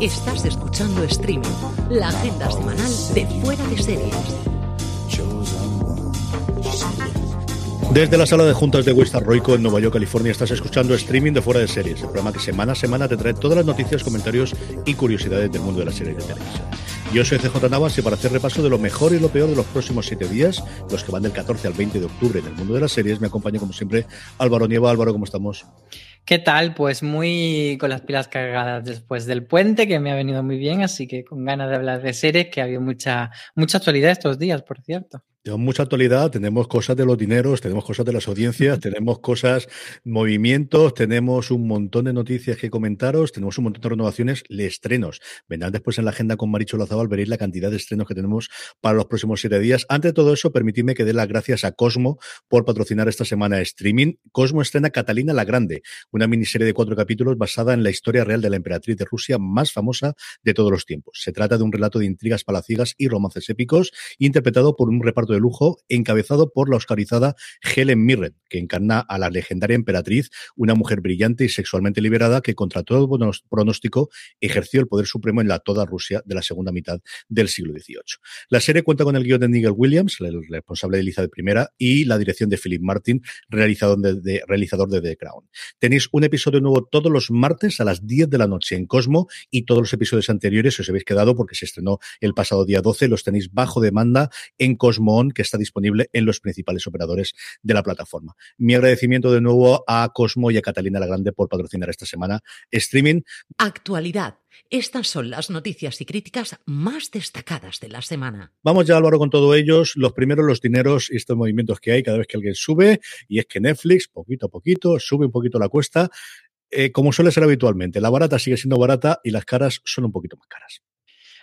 Estás escuchando Streaming, la agenda semanal de Fuera de Series. Desde la sala de juntas de West Arroico en Nueva York, California, estás escuchando streaming de Fuera de Series, el programa que semana a semana te trae todas las noticias, comentarios y curiosidades del mundo de las series de televisión. Yo soy CJ Navas y para hacer repaso de lo mejor y lo peor de los próximos siete días, los que van del 14 al 20 de octubre en el mundo de las series, me acompaña como siempre Álvaro Nieva. Álvaro, ¿cómo estamos? ¿Qué tal? Pues muy con las pilas cargadas después del puente, que me ha venido muy bien, así que con ganas de hablar de series, que ha habido mucha, mucha actualidad estos días, por cierto. Tenemos mucha actualidad, tenemos cosas de los dineros, tenemos cosas de las audiencias, tenemos cosas, movimientos, tenemos un montón de noticias que comentaros, tenemos un montón de renovaciones, de estrenos. Vendrán después en la agenda con Maricho Lazabal, veréis la cantidad de estrenos que tenemos para los próximos siete días. Antes de todo eso, permitidme que dé las gracias a Cosmo por patrocinar esta semana de streaming. Cosmo estrena Catalina la Grande, una miniserie de cuatro capítulos basada en la historia real de la emperatriz de Rusia más famosa de todos los tiempos. Se trata de un relato de intrigas palaciegas y romances épicos, interpretado por un reparto de lujo encabezado por la oscarizada Helen Mirren, que encarna a la legendaria emperatriz, una mujer brillante y sexualmente liberada que contra todo pronóstico ejerció el poder supremo en la toda Rusia de la segunda mitad del siglo XVIII. La serie cuenta con el guion de Nigel Williams, el responsable de Elizabeth I, y la dirección de Philip Martin, realizador de, realizador de The Crown. Tenéis un episodio nuevo todos los martes a las 10 de la noche en Cosmo y todos los episodios anteriores, si os habéis quedado porque se estrenó el pasado día 12, los tenéis bajo demanda en Cosmo On, que está disponible en los principales operadores de la plataforma. Mi agradecimiento de nuevo a Cosmo y a Catalina la Grande por patrocinar esta semana streaming. Actualidad. Estas son las noticias y críticas más destacadas de la semana. Vamos ya, Álvaro, con todos ellos. Los primeros, los dineros y estos movimientos que hay cada vez que alguien sube, y es que Netflix, poquito a poquito, sube un poquito la cuesta, eh, como suele ser habitualmente. La barata sigue siendo barata y las caras son un poquito más caras.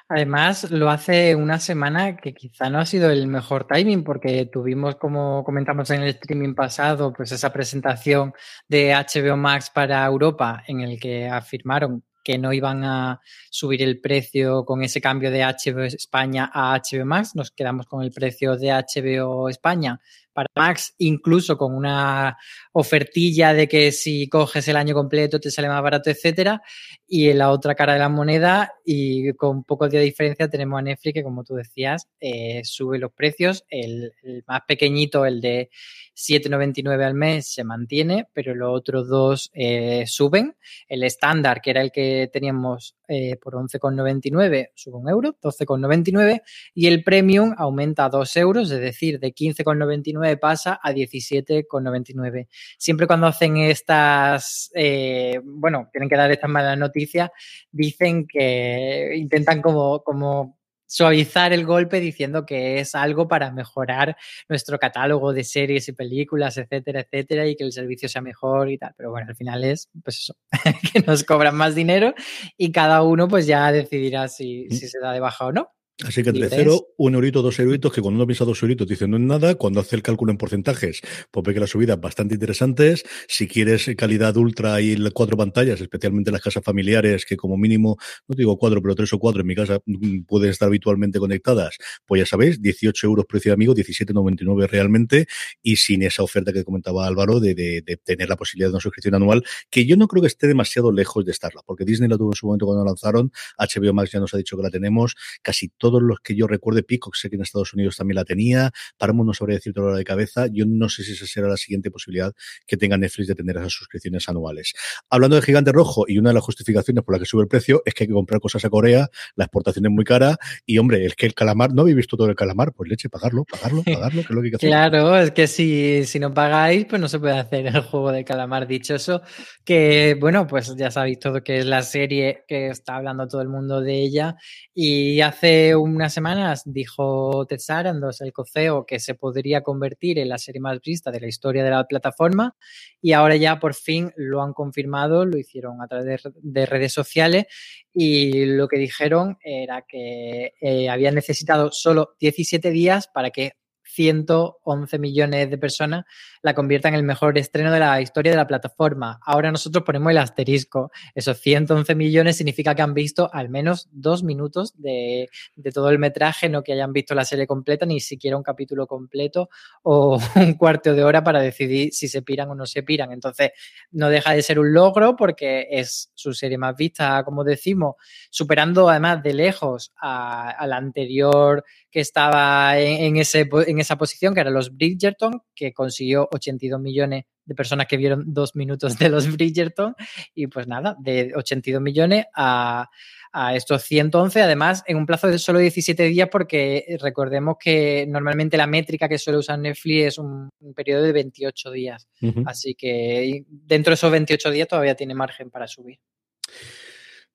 Además, lo hace una semana que quizá no ha sido el mejor timing porque tuvimos, como comentamos en el streaming pasado, pues esa presentación de HBO Max para Europa en el que afirmaron que no iban a subir el precio con ese cambio de HBO España a HBO Max. Nos quedamos con el precio de HBO España para Max, incluso con una ofertilla de que si coges el año completo te sale más barato, etcétera. Y en la otra cara de la moneda, y con un poco de diferencia, tenemos a Netflix que, como tú decías, eh, sube los precios. El, el, más pequeñito, el de 7,99 al mes, se mantiene, pero los otros dos eh, suben. El estándar, que era el que teníamos eh, por 11,99, sube un euro, 12,99. Y el premium aumenta a 2 euros, es decir, de 15,99 pasa a 17,99. Siempre cuando hacen estas, eh, bueno, tienen que dar estas malas noticias, dicen que intentan como, como suavizar el golpe diciendo que es algo para mejorar nuestro catálogo de series y películas, etcétera, etcétera, y que el servicio sea mejor y tal. Pero bueno, al final es, pues eso, que nos cobran más dinero y cada uno pues ya decidirá si, si se da de baja o no. Así que entre cero, un eurito, dos euritos, que cuando uno piensa dos euritos dice no es nada, cuando hace el cálculo en porcentajes, pues ve que las subidas bastante interesantes. Si quieres calidad ultra y cuatro pantallas, especialmente las casas familiares, que como mínimo, no digo cuatro, pero tres o cuatro en mi casa mm, pueden estar habitualmente conectadas, pues ya sabéis, 18 euros precio de amigo, 17,99 realmente, y sin esa oferta que comentaba Álvaro de, de, de, tener la posibilidad de una suscripción anual, que yo no creo que esté demasiado lejos de estarla, porque Disney la tuvo en su momento cuando la lanzaron, HBO Max ya nos ha dicho que la tenemos, casi todos los que yo recuerde, Peacock sé que en Estados Unidos también la tenía, Paramount no sabría decirte la de cabeza, yo no sé si esa será la siguiente posibilidad que tenga Netflix de tener esas suscripciones anuales. Hablando de Gigante Rojo, y una de las justificaciones por la que sube el precio es que hay que comprar cosas a Corea, la exportación es muy cara, y hombre, es que el calamar, ¿no habéis visto todo el calamar? Pues leche, pagarlo, pagarlo, pagarlo, que es lo que hay que hacer. Claro, es que si, si no pagáis, pues no se puede hacer el juego de calamar dichoso, que bueno, pues ya sabéis todo que es la serie que está hablando todo el mundo de ella, y hace unas semanas dijo Ted Sarandos, el coceo, que se podría convertir en la serie más vista de la historia de la plataforma, y ahora ya por fin lo han confirmado, lo hicieron a través de, de redes sociales, y lo que dijeron era que eh, habían necesitado solo 17 días para que 111 millones de personas la convierta en el mejor estreno de la historia de la plataforma. Ahora nosotros ponemos el asterisco. Esos 111 millones significa que han visto al menos dos minutos de, de, todo el metraje, no que hayan visto la serie completa, ni siquiera un capítulo completo o un cuarto de hora para decidir si se piran o no se piran. Entonces, no deja de ser un logro porque es su serie más vista, como decimos, superando además de lejos a, a la anterior que estaba en, en, ese, en esa posición, que era los Bridgerton, que consiguió 82 millones de personas que vieron dos minutos de los Bridgerton. Y pues nada, de 82 millones a, a estos 111, además en un plazo de solo 17 días, porque recordemos que normalmente la métrica que suele usar Netflix es un, un periodo de 28 días. Uh -huh. Así que dentro de esos 28 días todavía tiene margen para subir.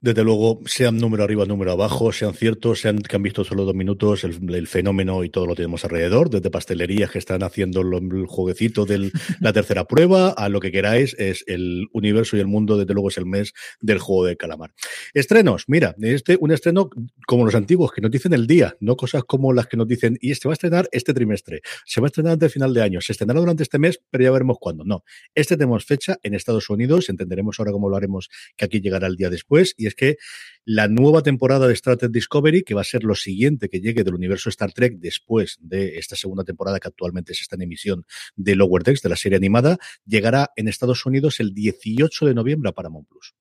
Desde luego, sean número arriba, número abajo, sean ciertos, sean que han visto solo dos minutos, el, el fenómeno y todo lo tenemos alrededor, desde pastelerías que están haciendo lo, el jueguecito de la tercera prueba, a lo que queráis, es el universo y el mundo, desde luego es el mes del juego de calamar. Estrenos, mira, este un estreno como los antiguos, que nos dicen el día, no cosas como las que nos dicen, y este va a estrenar este trimestre, se va a estrenar antes del final de año, se estrenará durante este mes, pero ya veremos cuándo. No, este tenemos fecha en Estados Unidos, entenderemos ahora cómo lo haremos, que aquí llegará el día después, y es que la nueva temporada de Star Trek Discovery, que va a ser lo siguiente que llegue del universo Star Trek después de esta segunda temporada que actualmente se está en emisión de Lower Decks, de la serie animada, llegará en Estados Unidos el 18 de noviembre a Paramount Plus.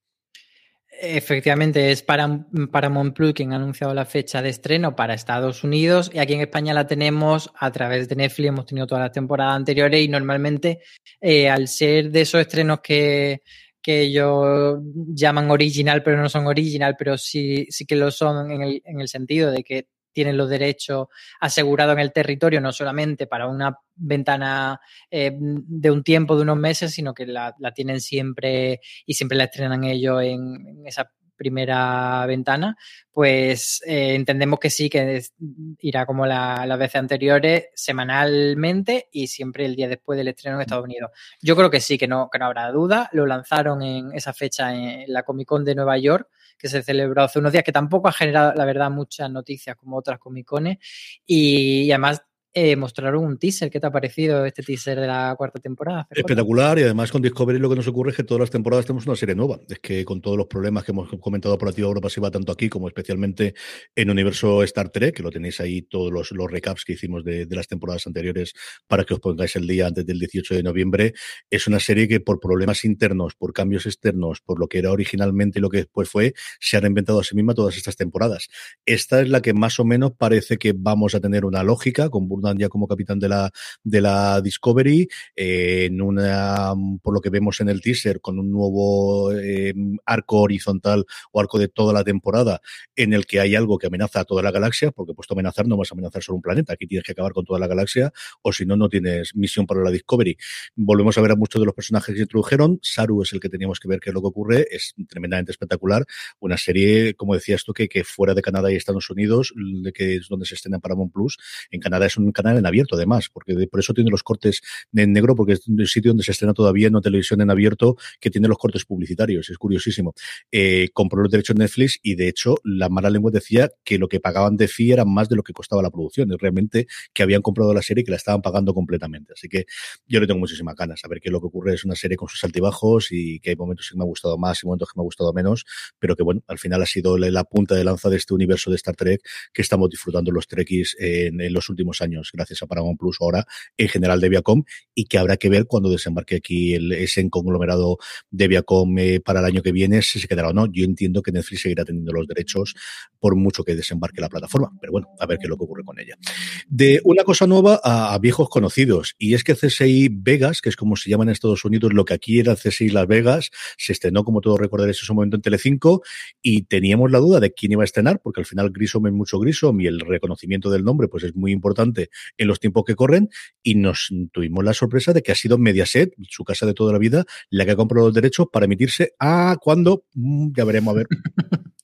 Efectivamente, es para Paramount Plus quien ha anunciado la fecha de estreno para Estados Unidos y aquí en España la tenemos a través de Netflix, hemos tenido todas las temporadas anteriores y normalmente eh, al ser de esos estrenos que, que ellos llaman original, pero no son original, pero sí, sí que lo son en el, en el sentido de que tienen los derechos asegurados en el territorio, no solamente para una ventana eh, de un tiempo, de unos meses, sino que la, la tienen siempre y siempre la estrenan ellos en, en primera ventana, pues eh, entendemos que sí, que irá como la, las veces anteriores, semanalmente y siempre el día después del estreno en Estados Unidos. Yo creo que sí, que no, que no habrá duda. Lo lanzaron en esa fecha en la Comic Con de Nueva York, que se celebró hace unos días, que tampoco ha generado, la verdad, muchas noticias como otras Comic Cones. Y, y además eh, mostraron un teaser. ¿Qué te ha parecido este teaser de la cuarta temporada? Espectacular y además con Discovery lo que nos ocurre es que todas las temporadas tenemos una serie nueva. Es que con todos los problemas que hemos comentado por activa Europa pasiva tanto aquí como especialmente en Universo Star Trek, que lo tenéis ahí todos los, recaps que hicimos de, las temporadas anteriores para que os pongáis el día antes del 18 de noviembre, es una serie que por problemas internos, por cambios externos, por lo que era originalmente y lo que después fue, se han inventado a sí misma todas estas temporadas. Esta es la que más o menos parece que vamos a tener una lógica con Ya como capitán de la, de la Discovery, eh, en una, por lo que vemos en el teaser, con un nuevo eh, arco horizontal o arco de toda la temporada, en el que hay algo que amenaza a toda la galaxia, porque puesto amenazar no vas a amenazar solo un planeta, aquí tienes que acabar con toda la galaxia, o si no, no tienes misión para la Discovery. Volvemos a ver a muchos de los personajes que introdujeron, Saru es el que teníamos que ver qué es lo que ocurre, es tremendamente espectacular, una serie, como decías tú, que, que fuera de Canadá y Estados Unidos, que es donde se estrena en Paramount Plus, en Canadá es un canal en abierto además, porque por eso tiene los cortes en negro, porque es un sitio donde se estrena todavía no televisión en abierto que tiene los cortes publicitarios, es curiosísimo. Eh, compró los derechos de Netflix y de hecho la mala lengua decía que lo que pagaban de fee era más de lo que costaba la producción, es realmente que habían comprado la serie y que la estaban pagando completamente. Así que yo le tengo muchísimas ganas a ver qué es lo que ocurre. Es una serie con sus altibajos y que hay momentos que me ha gustado más y momentos que me ha gustado menos, pero que bueno, al final ha sido la, punta de lanza de este universo de Star Trek que estamos disfrutando los Trekkies en, en los últimos años gracias a Paramount Plus ahora, en general de Viacom, y que habrá que ver cuando desembarque aquí el, ese conglomerado de Viacom eh, para el año que viene, si se quedará o no. Yo entiendo que Netflix seguirá teniendo los derechos por mucho que desembarque la plataforma, pero bueno, a ver qué es lo que ocurre con ella. De una cosa nueva a, viejos conocidos, y es que CSI Vegas, que es como se llama en Estados Unidos, lo que aquí era CSI Las Vegas, se estrenó, como todos recordaréis, en su momento en Telecinco, y teníamos la duda de quién iba a estrenar, porque al final Grisom es mucho Grisom y el reconocimiento del nombre pues es muy importante en los tiempos que corren, y nos tuvimos la sorpresa de que ha sido Mediaset, su casa de toda la vida, la que ha comprado los derechos para emitirse a cuando, mm, ya veremos a ver.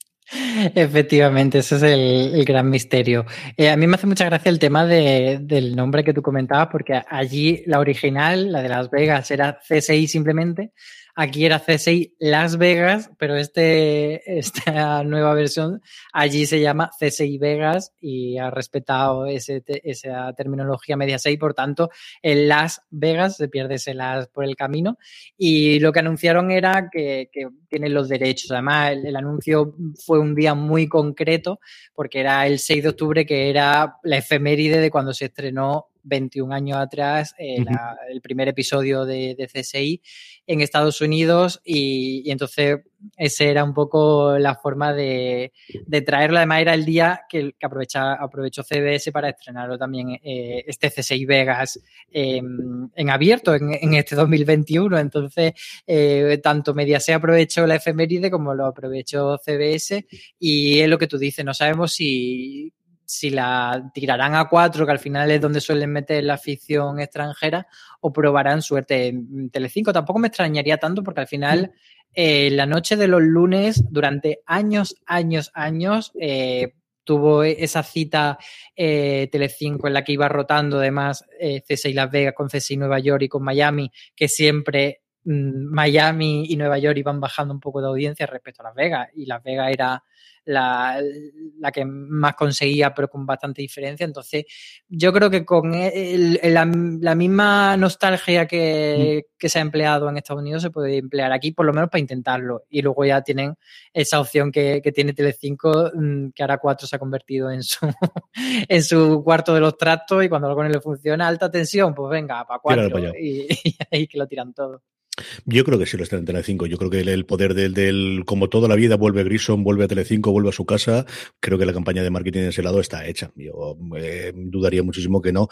Efectivamente, ese es el, gran misterio. Eh, a mí me hace mucha gracia el tema del nombre que tú comentabas, porque allí la original, la de Las Vegas, era CSI simplemente, Aquí era CSI Las Vegas, pero este, esta nueva versión allí se llama CSI Vegas y ha respetado ese, esa terminología media 6. Por tanto, en Las Vegas se pierde ese Las por el camino. Y lo que anunciaron era que, que tienen los derechos. Además, el, el, anuncio fue un día muy concreto porque era el 6 de octubre, que era la efeméride de cuando se estrenó 21 años atrás eh, la, el primer episodio de, de, CSI en Estados Unidos y, y, entonces esa era un poco la forma de, de traerlo. Además era el día que, que aprovecha, aprovechó CBS para estrenarlo también eh, este CSI Vegas eh, en abierto en, en, este 2021. Entonces eh, tanto Mediaset aprovechó la efeméride como lo aprovechó CBS y es lo que tú dices, no sabemos si si la tirarán a cuatro, que al final es donde suelen meter la ficción extranjera, o probarán suerte en Telecinco. Tampoco me extrañaría tanto porque al final eh, la noche de los lunes, durante años, años, años, eh, tuvo esa cita eh, Telecinco en la que iba rotando además eh, CSI Las Vegas con CSI Nueva York y con Miami, que siempre Miami y Nueva York iban bajando un poco de audiencia respecto a Las Vegas y Las Vegas era la, la, que más conseguía, pero con bastante diferencia. Entonces, yo creo que con el, el, la, la, misma nostalgia que, mm. que, se ha empleado en Estados Unidos se puede emplear aquí, por lo menos para intentarlo. Y luego ya tienen esa opción que, que tiene Telecinco, mm, que ahora 4 se ha convertido en su, en su cuarto de los tractos y cuando algo no le funciona, alta tensión, pues venga, para 4 y, y ahí que lo tiran todo. Yo creo que sí lo está en Telecinco. Yo creo que el, poder del, del, como toda la vida, vuelve Grison, vuelve a Telecinco, vuelve a su casa. Creo que la campaña de marketing de ese lado está hecha. Yo eh, dudaría muchísimo que no.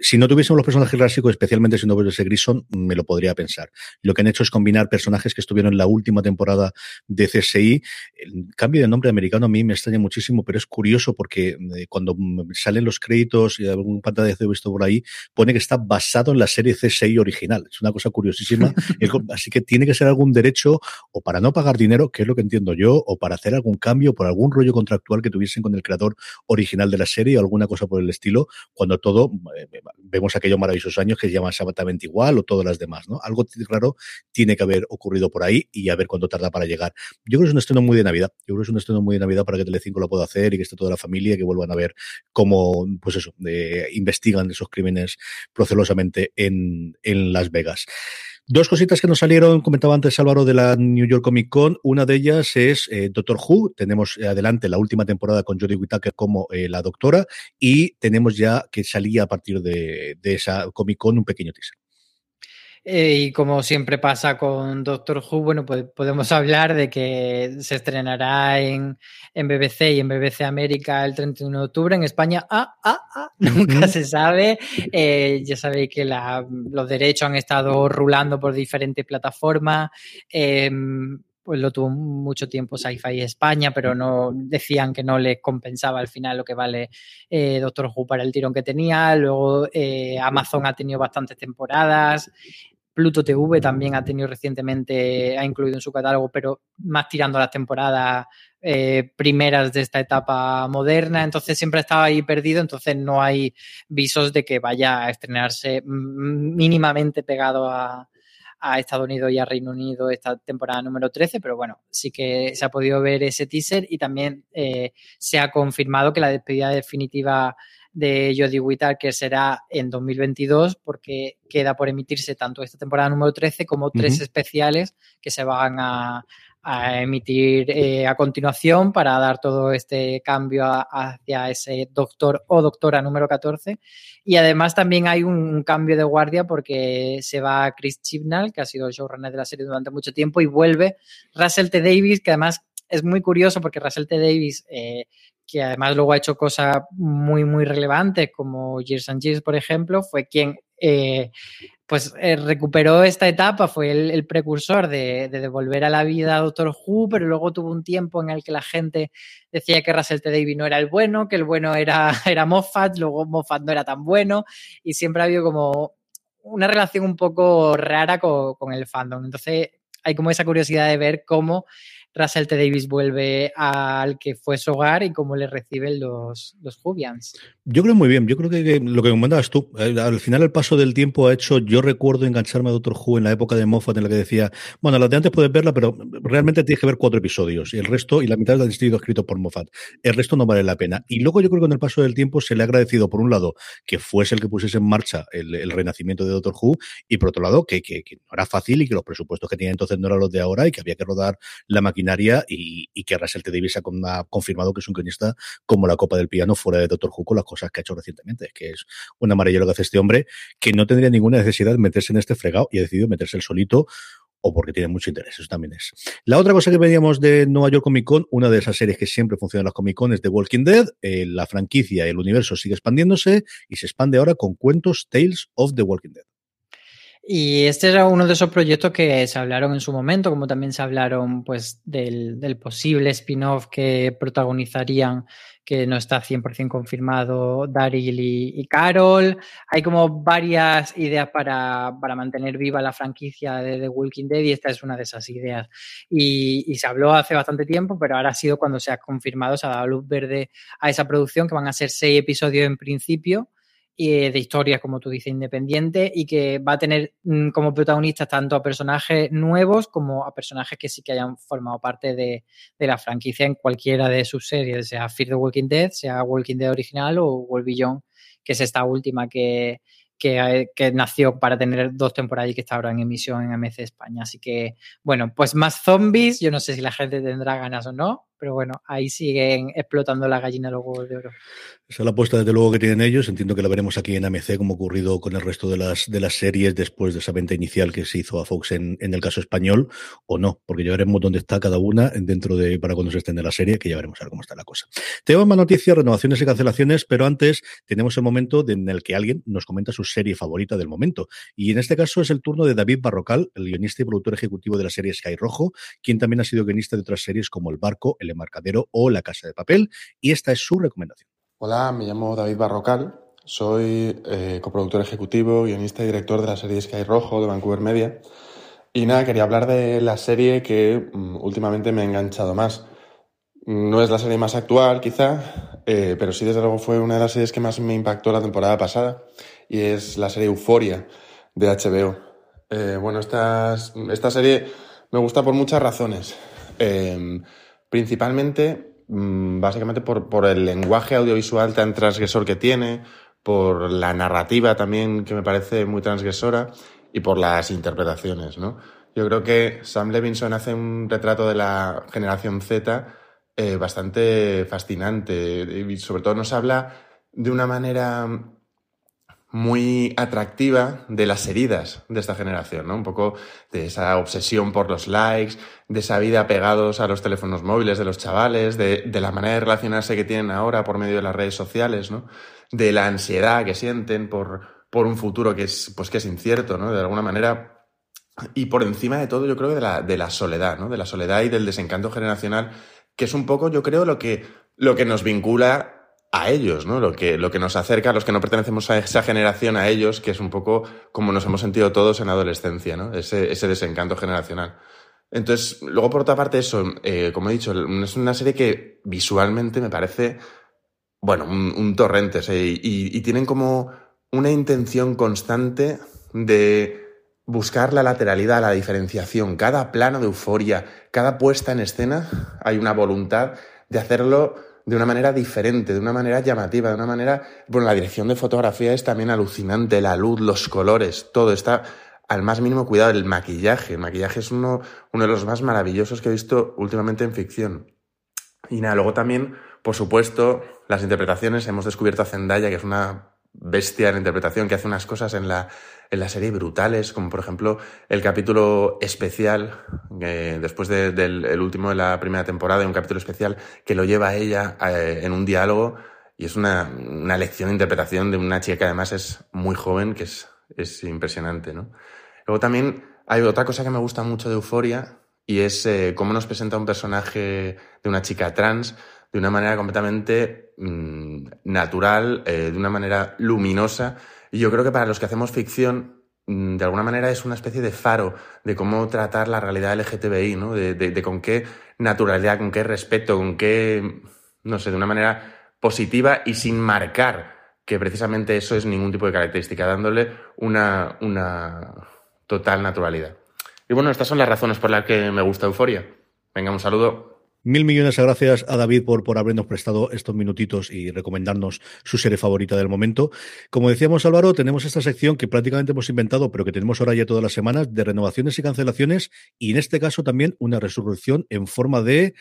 Si no tuviésemos los personajes clásicos, especialmente si no hubiese Grison, me lo podría pensar. Lo que han hecho es combinar personajes que estuvieron en la última temporada de CSI. El cambio de nombre americano a mí me extraña muchísimo, pero es curioso porque eh, cuando salen los créditos y algún pantalla he visto por ahí, pone que está basado en la serie CSI original. Es una cosa curiosísima. Así que tiene que ser algún derecho o para no pagar dinero, que es lo que entiendo yo, o para hacer algún cambio por algún rollo contractual que tuviesen con el creador original de la serie o alguna cosa por el estilo, cuando todo, eh, vemos aquellos maravillosos años que se llaman exactamente igual o todas las demás, ¿no? Algo claro tiene que haber ocurrido por ahí y a ver cuánto tarda para llegar. Yo creo que es un estreno muy de Navidad. Yo creo que es un estreno muy de Navidad para que Telecinco lo pueda hacer y que esté toda la familia, que vuelvan a ver cómo, pues eso, eh, investigan esos crímenes procelosamente en, en Las Vegas. Dos cositas que nos salieron, comentaba antes Álvaro de la New York Comic Con. Una de ellas es eh, Doctor Who. Tenemos eh, adelante la última temporada con Jodie Whittaker como eh, la doctora y tenemos ya que salía a partir de, de esa Comic Con un pequeño teaser. Eh, y como siempre pasa con Doctor Who, bueno, pues podemos hablar de que se estrenará en, en BBC y en BBC América el 31 de octubre. En España, ah, ah, ah, nunca se sabe. Eh, ya sabéis que la, los derechos han estado rulando por diferentes plataformas. Eh, pues lo tuvo mucho tiempo Sci-Fi España, pero no decían que no les compensaba al final lo que vale eh, Doctor Who para el tirón que tenía. Luego eh, Amazon ha tenido bastantes temporadas. Pluto TV también ha tenido recientemente, ha incluido en su catálogo, pero más tirando las temporadas eh, primeras de esta etapa moderna, entonces siempre estaba ahí perdido, entonces no hay visos de que vaya a estrenarse mínimamente pegado a, a Estados Unidos y a Reino Unido esta temporada número 13, pero bueno, sí que se ha podido ver ese teaser y también eh, se ha confirmado que la despedida definitiva de Jodie Whittaker será en 2022 porque queda por emitirse tanto esta temporada número 13 como tres uh -huh. especiales que se van a, a emitir eh, a continuación para dar todo este cambio hacia ese doctor o doctora número 14. Y además también hay un, cambio de guardia porque se va Chris Chibnall, que ha sido showrunner de la serie durante mucho tiempo, y vuelve Russell T. Davis, que además es muy curioso porque Russell T. Davis, eh, que además luego ha hecho cosas muy, muy relevantes como Years and Years, por ejemplo, fue quien eh, pues eh, recuperó esta etapa, fue el, precursor de, devolver a la vida a Doctor Who, pero luego tuvo un tiempo en el que la gente decía que Russell T. Davies no era el bueno, que el bueno era, era Moffat, luego Moffat no era tan bueno, y siempre ha habido como una relación un poco rara con, con el fandom. Entonces hay como esa curiosidad de ver cómo Russell T. Davis vuelve al que fue su hogar y cómo le reciben los, los Jubians. Yo creo muy bien. Yo creo que, lo que comentabas tú, eh, al final el paso del tiempo ha hecho, yo recuerdo engancharme a Doctor Who en la época de Moffat en la que decía, bueno, la de antes puedes verla, pero realmente tienes que ver cuatro episodios y el resto, y la mitad han sido escritos por Moffat. El resto no vale la pena. Y luego yo creo que con el paso del tiempo se le ha agradecido, por un lado, que fuese el que pusiese en marcha el, renacimiento de Doctor Who y por otro lado, que, que, no era fácil y que los presupuestos que tenía entonces no eran los de ahora y que había que rodar la máquina y, que Russell T. Davis ha, confirmado que es un guionista como la copa del piano fuera de Doctor Who con las cosas que ha hecho recientemente. Es que es maravilla lo que hace este hombre que no tendría ninguna necesidad de meterse en este fregado y ha decidido meterse el solito o porque tiene mucho interés, eso también es. La otra cosa que veníamos de Nueva York Comic Con, una de esas series que siempre funcionan en las Comic Con es The Walking Dead, eh, la franquicia, el universo sigue expandiéndose y se expande ahora con cuentos Tales of the Walking Dead. Y este era uno de esos proyectos que se hablaron en su momento, como también se hablaron pues del, posible spin-off que protagonizarían, que no está 100% confirmado, Daryl y, Carol. Hay como varias ideas para, mantener viva la franquicia de The Walking Dead y esta es una de esas ideas. Y, y, se habló hace bastante tiempo, pero ahora ha sido cuando se ha confirmado, se ha dado luz verde a esa producción, que van a ser seis episodios en principio y de historias, como tú dices, independiente y que va a tener mm, como protagonistas tanto a personajes nuevos como a personajes que sí que hayan formado parte de, la franquicia en cualquiera de sus series, sea Fear the Walking Dead, sea Walking Dead original o World Beyond, que es esta última que, que, que, nació para tener dos temporadas y que está ahora en emisión en MC España. Así que, bueno, pues más zombies. Yo no sé si la gente tendrá ganas o no, pero bueno, ahí siguen explotando la gallina los huevos de oro. Esa es la apuesta, desde luego, que tienen ellos. Entiendo que la veremos aquí en AMC, como ocurrido con el resto de las, de las series después de esa venta inicial que se hizo a Fox en, en el caso español, o no, porque ya veremos dónde está cada una dentro de, para cuando se extiende la serie, que ya veremos a ver cómo está la cosa. Tenemos más noticias, renovaciones y cancelaciones, pero antes tenemos el momento en el que alguien nos comenta su serie favorita del momento. Y en este caso es el turno de David Barrocal, el guionista y productor ejecutivo de la serie Sky Rojo, quien también ha sido guionista de otras series como El Barco, El Embarcadero o La Casa de Papel, y esta es su recomendación. Hola, me llamo David Barrocal, soy eh, coproductor ejecutivo, guionista y director de la serie Sky Rojo de Vancouver Media. Y nada, quería hablar de la serie que mm, últimamente me ha enganchado más. No es la serie más actual, quizá, eh, pero sí, desde luego, fue una de las series que más me impactó la temporada pasada, y es la serie Euforia de HBO. Eh, bueno, esta, esta serie me gusta por muchas razones. Principalmente, mm, básicamente por, el lenguaje audiovisual tan transgresor que tiene, por la narrativa también que me parece muy transgresora y por las interpretaciones, ¿no? Yo creo que Sam Levinson hace un retrato de la generación Z eh, bastante fascinante y sobre todo nos habla de una manera muy atractiva de las heridas de esta generación, ¿no? Un poco de esa obsesión por los likes, de esa vida pegados a los teléfonos móviles de los chavales, de, la manera de relacionarse que tienen ahora por medio de las redes sociales, ¿no? De la ansiedad que sienten por, por un futuro que es, pues que es incierto, ¿no? De alguna manera. Y por encima de todo, yo creo de la, de la soledad, ¿no? De la soledad y del desencanto generacional, que es un poco, yo creo, lo que, lo que nos vincula a ellos, ¿no? Lo que, lo que nos acerca a los que no pertenecemos a esa generación, a ellos, que es un poco como nos hemos sentido todos en la adolescencia, ¿no? Ese, ese desencanto generacional. Entonces, luego por otra parte, eso, eh, como he dicho, es una serie que visualmente me parece, bueno, un, torrente, y, y tienen como una intención constante de buscar la lateralidad, la diferenciación. Cada plano de euforia, cada puesta en escena, hay una voluntad de hacerlo de una manera diferente, de una manera llamativa, de una manera... Bueno, la dirección de fotografía es también alucinante, la luz, los colores, todo está al más mínimo cuidado. El maquillaje. El maquillaje es uno, uno de los más maravillosos que he visto últimamente en ficción. Y nada, luego también, por supuesto, las interpretaciones. Hemos descubierto a Zendaya, que es una bestia en interpretación, que hace unas cosas en la, en la serie brutales, como por ejemplo el capítulo especial, eh, después del el último de la primera temporada, un capítulo especial que lo lleva a ella eh, en un diálogo y es una, una, lección de interpretación de una chica que además es muy joven, que es, es impresionante, ¿no? Luego también hay otra cosa que me gusta mucho de Euforia y es eh, cómo nos presenta un personaje de una chica trans de una manera completamente mmm, natural, de una manera luminosa. Y yo creo que para los que hacemos ficción, mmm, de alguna manera es una especie de faro de cómo tratar la realidad LGTBI, ¿no? De, de, de, con qué naturalidad, con qué respeto, con qué, no sé, de una manera positiva y sin marcar que precisamente eso es ningún tipo de característica, dándole una, una total naturalidad. Y bueno, estas son las razones por las que me gusta Euforia. Venga, un saludo. Mil millones de gracias a David por, por habernos prestado estos minutitos y recomendarnos su serie favorita del momento. Como decíamos Álvaro, tenemos esta sección que prácticamente hemos inventado, pero que tenemos ahora ya todas las semanas, de renovaciones y cancelaciones, y en este caso también una resurrección en forma de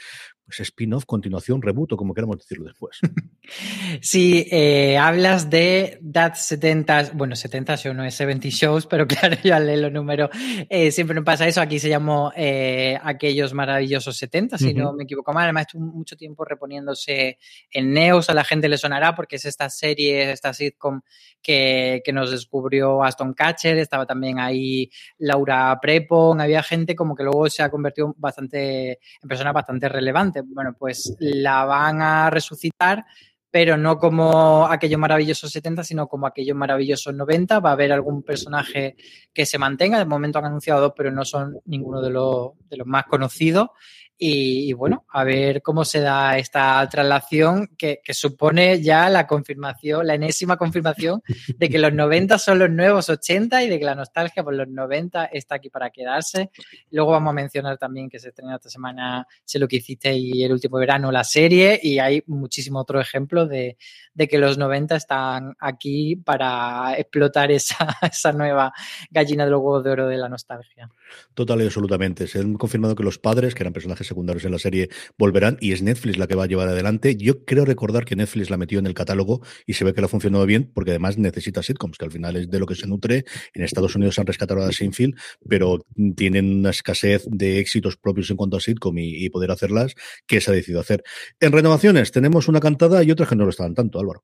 pues spin-off, continuación, reboot o como queramos decirlo después. Sí, eh, hablas de That 70, bueno, 70 show no es 70 shows, pero claro, ya lee los números. Eh, siempre me pasa eso, aquí se llamó eh, Aquellos Maravillosos 70, si uh -huh. no me equivoco mal. Además, estuvo mucho tiempo reponiéndose en Neos, a la gente le sonará porque es esta serie, esta sitcom que, que nos descubrió Aston Catcher, estaba también ahí Laura Prepon, había gente como que luego se ha convertido bastante en personas bastante relevantes bueno, pues la van a resucitar, pero no como aquellos maravillosos 70, sino como aquellos maravillosos 90. Va a haber algún personaje que se mantenga. De momento han anunciado dos, pero no son ninguno de los, de los más conocidos. Y, y, bueno, a ver cómo se da esta traslación que, que, supone ya la confirmación, la enésima confirmación de que los 90 son los nuevos 80 y de que la nostalgia por los 90 está aquí para quedarse. Luego vamos a mencionar también que se estrena esta semana Sé lo que hiciste y el último verano la serie y hay muchísimos otros ejemplos de, de, que los 90 están aquí para explotar esa, esa nueva gallina de los huevos de oro de la nostalgia. Total y absolutamente. Se han confirmado que los padres, que eran personajes secundarios en la serie volverán y es Netflix la que va a llevar adelante. Yo creo recordar que Netflix la metió en el catálogo y se ve que lo ha funcionado bien porque además necesita sitcoms, que al final es de lo que se nutre. En Estados Unidos han rescatado a Seinfeld, pero tienen una escasez de éxitos propios en cuanto a sitcom y, y poder hacerlas que se ha decidido hacer. En renovaciones tenemos una cantada y otras que no lo estaban tanto, Álvaro.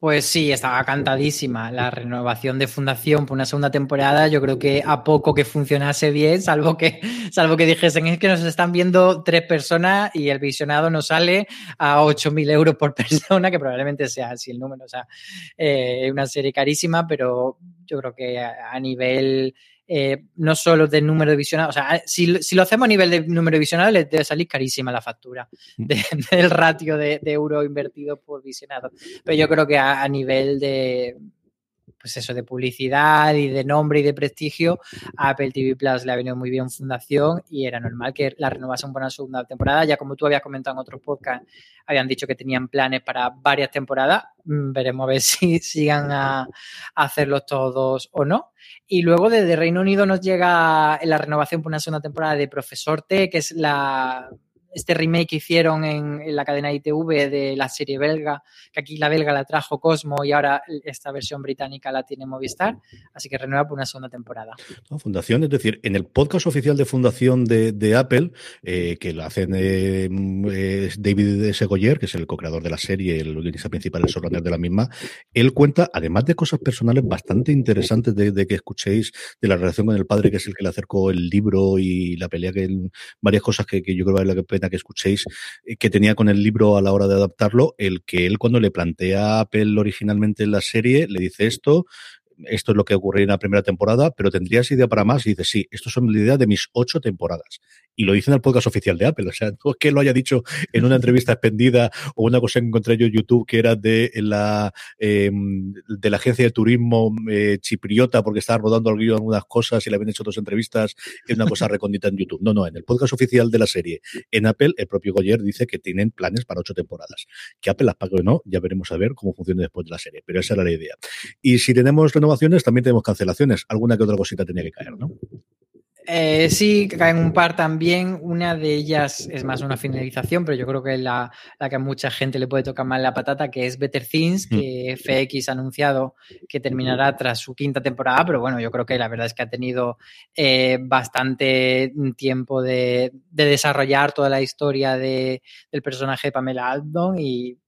Pues sí, estaba cantadísima la renovación de Fundación por una segunda temporada. Yo creo que a poco que funcionase bien, salvo que, salvo que dijesen es que nos están viendo tres personas y el visionado nos sale a 8.000 euros por persona, que probablemente sea así el número. O sea, es eh, una serie carísima, pero yo creo que a nivel eh, no solo del número de visionados, o sea, si, si, lo hacemos a nivel de número de visionados, les debe salir carísima la factura de, del ratio de, de, euro invertido por visionado. Pero yo creo que a, a nivel de, pues eso, de publicidad y de nombre y de prestigio, a Apple TV Plus le ha venido muy bien fundación y era normal que la renovasen por una segunda temporada. Ya como tú habías comentado en otros podcasts, habían dicho que tenían planes para varias temporadas. Veremos a ver si sigan a, a hacerlos todos o no. Y luego desde Reino Unido nos llega la renovación por una segunda temporada de Profesor T, que es la este remake que hicieron en, en, la cadena ITV de la serie belga, que aquí la belga la trajo Cosmo y ahora esta versión británica la tiene Movistar, así que renueva por una segunda temporada. No, fundación, es decir, en el podcast oficial de Fundación de, de Apple, eh, que lo hacen eh, David Segoyer, que es el co-creador de la serie, el guionista principal, el showrunner de la misma, él cuenta, además de cosas personales bastante interesantes de, de, que escuchéis, de la relación con el padre, que es el que le acercó el libro y la pelea, que varias cosas que, que yo creo que vale la que escuchéis eh, que tenía con el libro a la hora de adaptarlo, el que él cuando le plantea a Apple originalmente en la serie, le dice esto, esto es lo que ocurrió en la primera temporada, pero tendrías idea para más y dice, sí, esto son la idea de mis ocho temporadas y lo dice en el podcast oficial de Apple. O sea, no es que lo haya dicho en una entrevista expendida o una cosa que encontré yo en YouTube que era de la, eh, de la agencia de turismo eh, chipriota porque estaba rodando al algunas cosas y le habían hecho dos entrevistas. Es una cosa recondita en YouTube. No, no, en el podcast oficial de la serie en Apple, el propio Goyer dice que tienen planes para ocho temporadas. Que Apple las pague o no, ya veremos a ver cómo funciona después de la serie. Pero esa era la idea. Y si tenemos renovaciones, también tenemos cancelaciones. Alguna que otra cosita tenía que caer, ¿no? Eh, sí, caen un par también. Una de ellas es más una finalización, pero yo creo que es la, la, que a mucha gente le puede tocar más la patata, que es Better Things, mm. que FX ha anunciado que terminará tras su quinta temporada, pero bueno, yo creo que la verdad es que ha tenido eh, bastante tiempo de, de, desarrollar toda la historia de, del personaje de Pamela Aldon y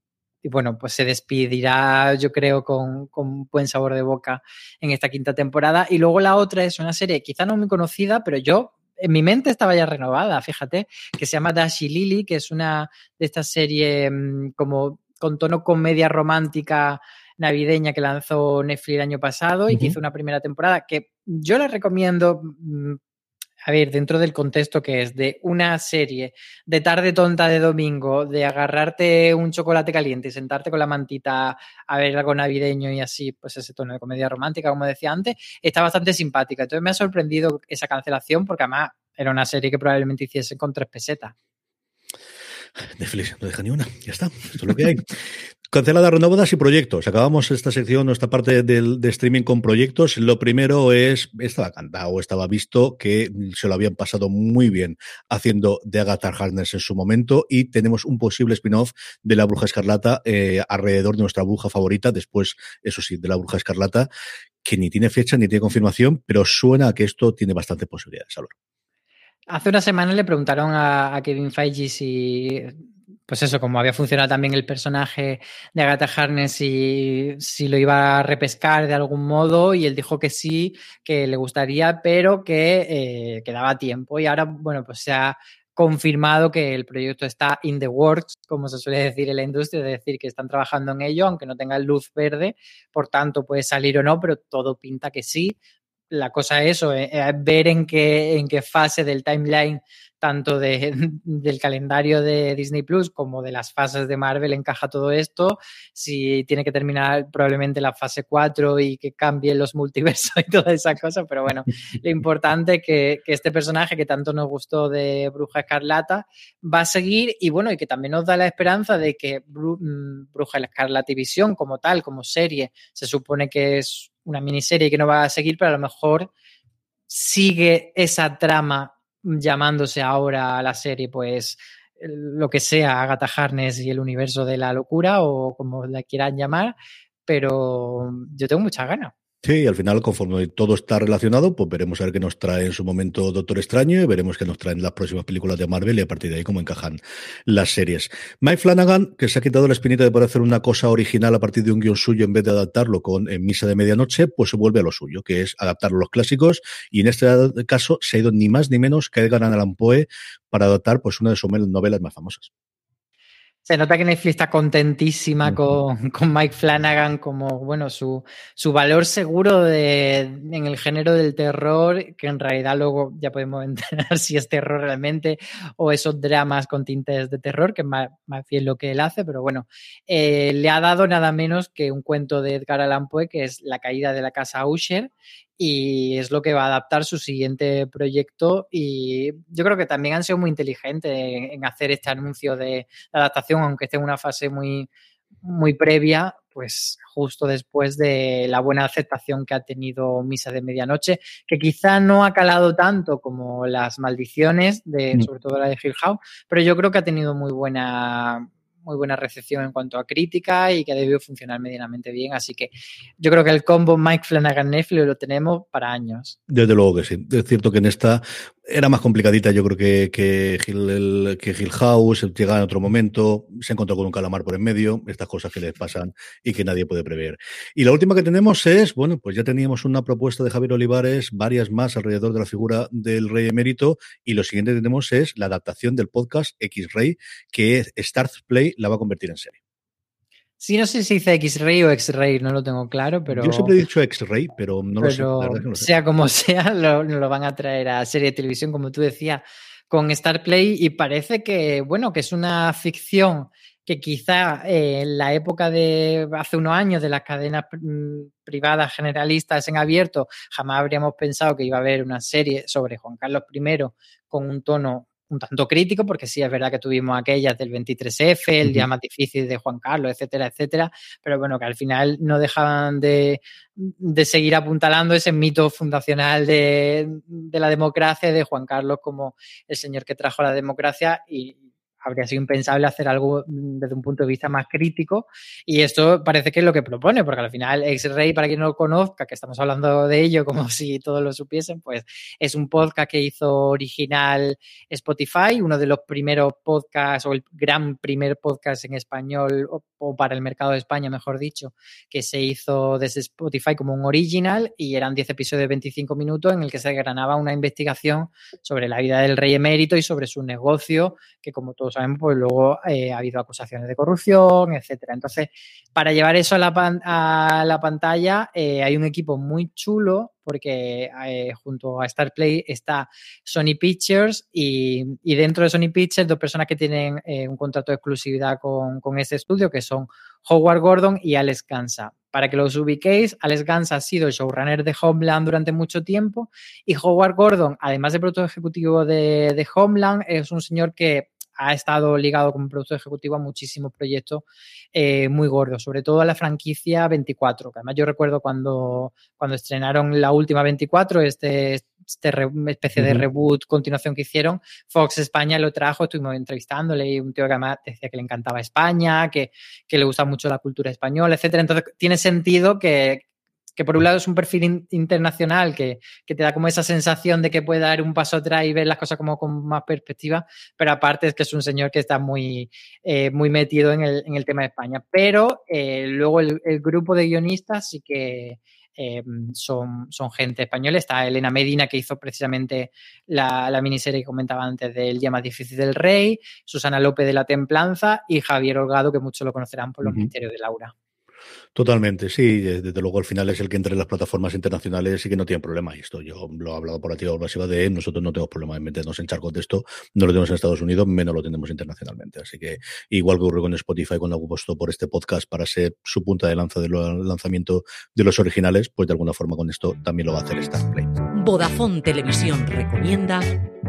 y bueno, pues se despedirá, yo creo, con, con, buen sabor de boca en esta quinta temporada. Y luego la otra es una serie quizá no muy conocida, pero yo en mi mente estaba ya renovada, fíjate, que se llama Dashi Lily, que es una de estas series mm, como con tono comedia romántica navideña que lanzó Netflix el año pasado y uh -huh. que hizo una primera temporada que yo la recomiendo mm, a ver, dentro del contexto que es de una serie de tarde tonta de domingo, de agarrarte un chocolate caliente y sentarte con la mantita a ver algo navideño y así, pues ese tono de comedia romántica, como decía antes, está bastante simpática. Entonces me ha sorprendido esa cancelación porque además era una serie que probablemente hiciese con tres pesetas. Netflix no deja ni una, ya está, esto es lo que hay. Canceladas, renovadas y proyectos. Acabamos esta sección, nuestra parte del, de streaming con proyectos. Lo primero es, estaba cantado, estaba visto que se lo habían pasado muy bien haciendo de Agatha Harkness en su momento y tenemos un posible spin-off de la Bruja Escarlata eh, alrededor de nuestra bruja favorita, después, eso sí, de la Bruja Escarlata, que ni tiene fecha ni tiene confirmación, pero suena a que esto tiene bastante posibilidades. Salor. Hace una semana le preguntaron a, Kevin Feige si pues eso, como había funcionado también el personaje de Agatha Harness y si lo iba a repescar de algún modo y él dijo que sí, que le gustaría, pero que eh, quedaba tiempo y ahora, bueno, pues se ha confirmado que el proyecto está in the works, como se suele decir en la industria, es decir, que están trabajando en ello, aunque no tenga luz verde, por tanto puede salir o no, pero todo pinta que sí. La cosa es eso, eh, ver en qué, en qué fase del timeline tanto de, del calendario de Disney Plus como de las fases de Marvel encaja todo esto, si tiene que terminar probablemente la fase 4 y que cambien los multiversos y toda esa cosa, pero bueno, lo importante es que, que, este personaje que tanto nos gustó de Bruja Escarlata va a seguir y bueno, y que también nos da la esperanza de que mm, Bruja Escarlata y Visión como tal, como serie, se supone que es una miniserie que no va a seguir, pero a lo mejor sigue esa trama llamándose ahora a la serie, pues lo que sea, Agatha Harness y el universo de la locura o como la quieran llamar, pero yo tengo muchas ganas. Sí, al final, conforme todo está relacionado, pues veremos a ver qué nos trae en su momento Doctor Extraño y veremos qué nos traen las próximas películas de Marvel y a partir de ahí cómo encajan las series. Mike Flanagan, que se ha quitado la espinita de poder hacer una cosa original a partir de un guion suyo en vez de adaptarlo con en Misa de Medianoche, pues se vuelve a lo suyo, que es adaptar los clásicos y en este caso se ha ido ni más ni menos que Edgar Allan Poe para adaptar pues una de sus novelas más famosas. Se nota que Netflix está contentísima uh -huh. con, con, Mike Flanagan como, bueno, su, su valor seguro de, en el género del terror, que en realidad luego ya podemos entender si es terror realmente o esos dramas con tintes de terror, que es más, más bien lo que él hace, pero bueno, eh, le ha dado nada menos que un cuento de Edgar Allan Poe, que es La caída de la casa Usher, y es lo que va a adaptar su siguiente proyecto y yo creo que también han sido muy inteligentes en hacer este anuncio de adaptación, aunque esté en una fase muy, muy previa, pues justo después de la buena aceptación que ha tenido Misa de Medianoche, que quizá no ha calado tanto como las maldiciones, de, mm. sobre todo la de Hill House, pero yo creo que ha tenido muy buena muy buena recepción en cuanto a crítica y que ha debido funcionar medianamente bien. Así que yo creo que el combo Mike Flanagan Netflix lo tenemos para años. Desde luego que sí. Es cierto que en esta era más complicadita, yo creo que, que, Hill, el, que Hill House, llega en otro momento, se encontró con un calamar por en medio, estas cosas que les pasan y que nadie puede prever. Y la última que tenemos es, bueno, pues ya teníamos una propuesta de Javier Olivares, varias más alrededor de la figura del rey emérito, y lo siguiente que tenemos es la adaptación del podcast X-Ray, que Stars Play la va a convertir en serie. Sí, no sé si dice X-Ray o X-Ray, no lo tengo claro, pero... Yo siempre he dicho X-Ray, pero no pero lo sé. No lo sé. Sea como sea, lo, lo, van a traer a serie de televisión, como tú decías, con Star Play y parece que, bueno, que es una ficción que quizá eh, en la época de hace unos años de las cadenas mm, privadas generalistas en abierto, jamás habríamos pensado que iba a haber una serie sobre Juan Carlos I con un tono un tanto crítico, porque sí es verdad que tuvimos aquellas del 23F, el día más difícil de Juan Carlos, etcétera, etcétera, pero bueno, que al final no dejaban de, de seguir apuntalando ese mito fundacional de, de, la democracia de Juan Carlos como el señor que trajo la democracia y, habría sido impensable hacer algo mm, desde un punto de vista más crítico y esto parece que es lo que propone, porque al final X-Ray, para quien no lo conozca, que estamos hablando de ello como si todos lo supiesen, pues es un podcast que hizo original Spotify, uno de los primeros podcasts o el gran primer podcast en español para el mercado de España, mejor dicho, que se hizo desde Spotify como un original y eran 10 episodios de 25 minutos en el que se granaba una investigación sobre la vida del rey emérito y sobre su negocio, que como todos sabemos, pues luego eh, ha habido acusaciones de corrupción, etcétera. Entonces, para llevar eso a la, a la pantalla, eh, hay un equipo muy chulo, porque eh, junto a Starplay está Sony Pictures y, dentro de Sony Pictures dos personas que tienen un contrato de exclusividad con, con este estudio, que son Howard Gordon y Alex Gansa. Para que los ubiquéis, Alex Gansa ha sido el showrunner de Homeland durante mucho tiempo y Howard Gordon, además de productor ejecutivo de Homeland, es un señor que ha estado ligado como productor ejecutivo a muchísimos proyectos eh, muy gordos, sobre todo a la franquicia 24, que además yo recuerdo cuando, cuando estrenaron la última 24, este, este especie de reboot, continuación que hicieron, Fox España lo trajo, estuvimos entrevistándole y un tío que además decía que le encantaba España, que, que le gusta mucho la cultura española, etcétera. Entonces tiene sentido que, que por un lado es un perfil internacional que, que, te da como esa sensación de que puede dar un paso atrás y ver las cosas como con más perspectiva, pero aparte es que es un señor que está muy, eh, muy metido en el, en el, tema de España. Pero eh, luego el, el, grupo de guionistas sí que eh, son, son gente española. Está Elena Medina, que hizo precisamente la, la, miniserie que comentaba antes del Día más difícil del rey, Susana López de la Templanza y Javier Holgado, que muchos lo conocerán por los uh -huh. misterios de Laura. Totalmente, sí. Desde luego, al final es el que entre en las plataformas internacionales y que no tiene problema. Esto yo lo he hablado por activa o pasiva de. Nosotros no tenemos problema en meternos en charcos de esto. No lo tenemos en Estados Unidos, menos lo tenemos internacionalmente. Así que, igual que ocurrió con Spotify cuando apostó por este podcast para ser su punta de lanza del lanzamiento de los originales, pues de alguna forma con esto también lo va a hacer Starplay. Vodafone Televisión recomienda.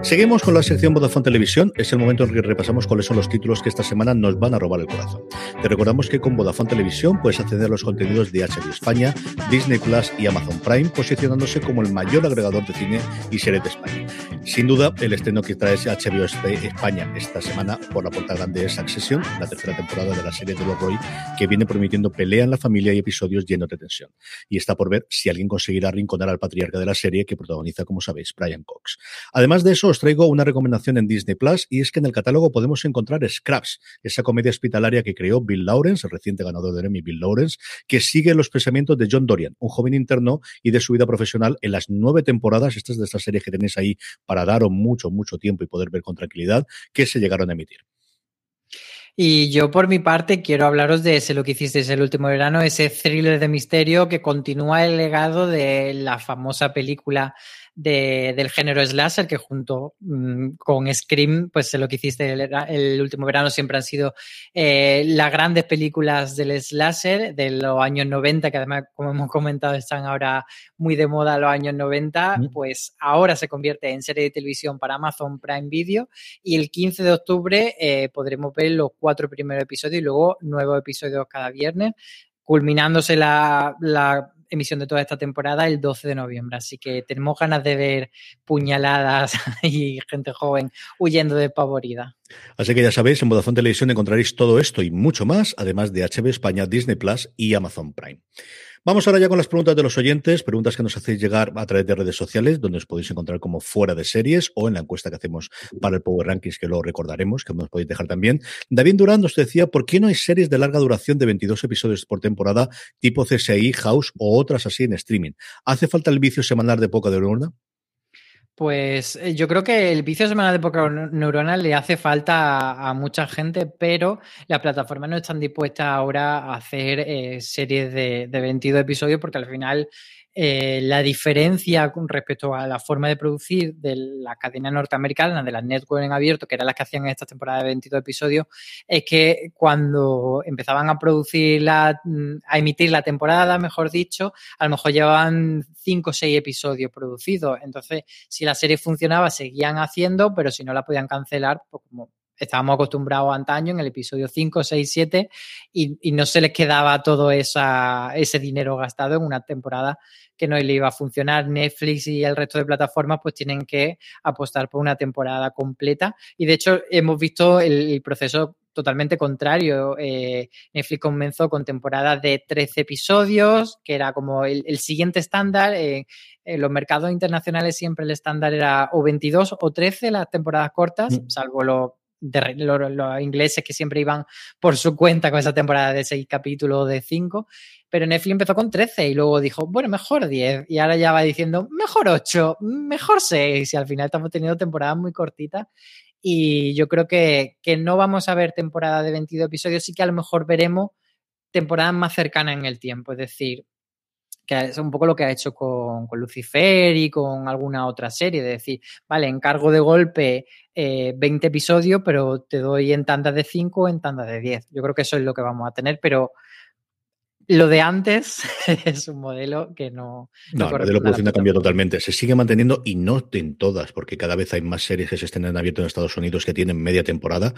Seguimos con la sección Vodafone Televisión. Es el momento en que repasamos cuáles son los títulos que esta semana nos van a robar el corazón. Te recordamos que con Vodafone Televisión puedes acceder a los contenidos de HBO España, Disney Plus y Amazon Prime, posicionándose como el mayor agregador de cine y series de España. Sin duda, el estreno que trae HBO España esta semana por la puerta grande es Succession, la tercera temporada de la serie de los Roy, que viene prometiendo pelea en la familia y episodios llenos de tensión. Y está por ver si alguien conseguirá arrinconar al patriarca de la serie que protagoniza, como sabéis, Brian Cox. Además de eso, os traigo una recomendación en Disney Plus y es que en el catálogo podemos encontrar Scraps, esa comedia hospitalaria que creó Bill Lawrence, el reciente ganador de Emmy Bill Lawrence, que sigue los pensamientos de John Dorian, un joven interno y de su vida profesional en las nueve temporadas, estas de esta serie que tenéis ahí para daros mucho, mucho tiempo y poder ver con tranquilidad, que se llegaron a emitir. Y yo por mi parte quiero hablaros de ese lo que hicisteis el último verano, ese thriller de misterio que continúa el legado de la famosa película de, del género slasher, que junto mmm, con Scream, pues lo que hiciste el, el, último verano siempre han sido eh, las grandes películas del slasher de los años 90, que además, como hemos comentado, están ahora muy de moda los años 90, mm. pues ahora se convierte en serie de televisión para Amazon Prime Video y el 15 de octubre eh, podremos ver los cuatro primeros episodios y luego nuevos episodios cada viernes culminándose la, la emisión de toda esta temporada el 12 de noviembre. Así que tenemos ganas de ver puñaladas y gente joven huyendo de pavorida. Así que ya sabéis, en Vodafone Televisión encontraréis todo esto y mucho más, además de HB España, Disney Plus y Amazon Prime. Vamos ahora ya con las preguntas de los oyentes, preguntas que nos hacéis llegar a través de redes sociales, donde os podéis encontrar como fuera de series o en la encuesta que hacemos para el Power Rankings, que lo recordaremos, que nos podéis dejar también. David Durán nos decía, ¿por qué no hay series de larga duración de 22 episodios por temporada, tipo CSI, House o otras así en streaming? ¿Hace falta el vicio semanal de poca de neurona? Pues yo creo que el vicio semanal de poca neurona le hace falta a, a, mucha gente, pero las plataformas no están dispuestas ahora a hacer eh, series de, de 22 episodios porque al final eh, la diferencia con respecto a la forma de producir de la cadena norteamericana, de las network en abierto, que eran las que hacían esta temporada de 22 episodios, es que cuando empezaban a producir la, a emitir la temporada, mejor dicho, a lo mejor llevaban 5 o 6 episodios producidos. Entonces, si la serie funcionaba, seguían haciendo, pero si no la podían cancelar, pues como estábamos acostumbrados antaño en el episodio 5, 6, 7 y, y no se les quedaba todo esa, ese dinero gastado en una temporada que no le iba a funcionar. Netflix y el resto de plataformas pues tienen que apostar por una temporada completa y de hecho hemos visto el, el proceso totalmente contrario. Eh, Netflix comenzó con temporadas de 13 episodios, que era como el, el siguiente estándar. Eh, en los mercados internacionales siempre el estándar era o 22 o 13 las temporadas cortas, mm. salvo los de los, ingleses que siempre iban por su cuenta con esa temporada de seis capítulos de cinco, pero Netflix empezó con 13 y luego dijo, bueno, mejor 10 y ahora ya va diciendo, mejor 8, mejor 6 y al final estamos teniendo temporadas muy cortitas. Y yo creo que, que no vamos a ver temporada de 22 episodios, sí que a lo mejor veremos temporadas más cercanas en el tiempo, es decir, que es un poco lo que ha hecho con, con, Lucifer y con alguna otra serie, de decir, vale, encargo de golpe eh, 20 episodios, pero te doy en tandas de 5 o en tandas de 10. Yo creo que eso es lo que vamos a tener, pero lo de antes es un modelo que no. No, el modelo de producción ha cambiado totalmente. Se sigue manteniendo y no en todas, porque cada vez hay más series que se estén en abierto en Estados Unidos que tienen media temporada.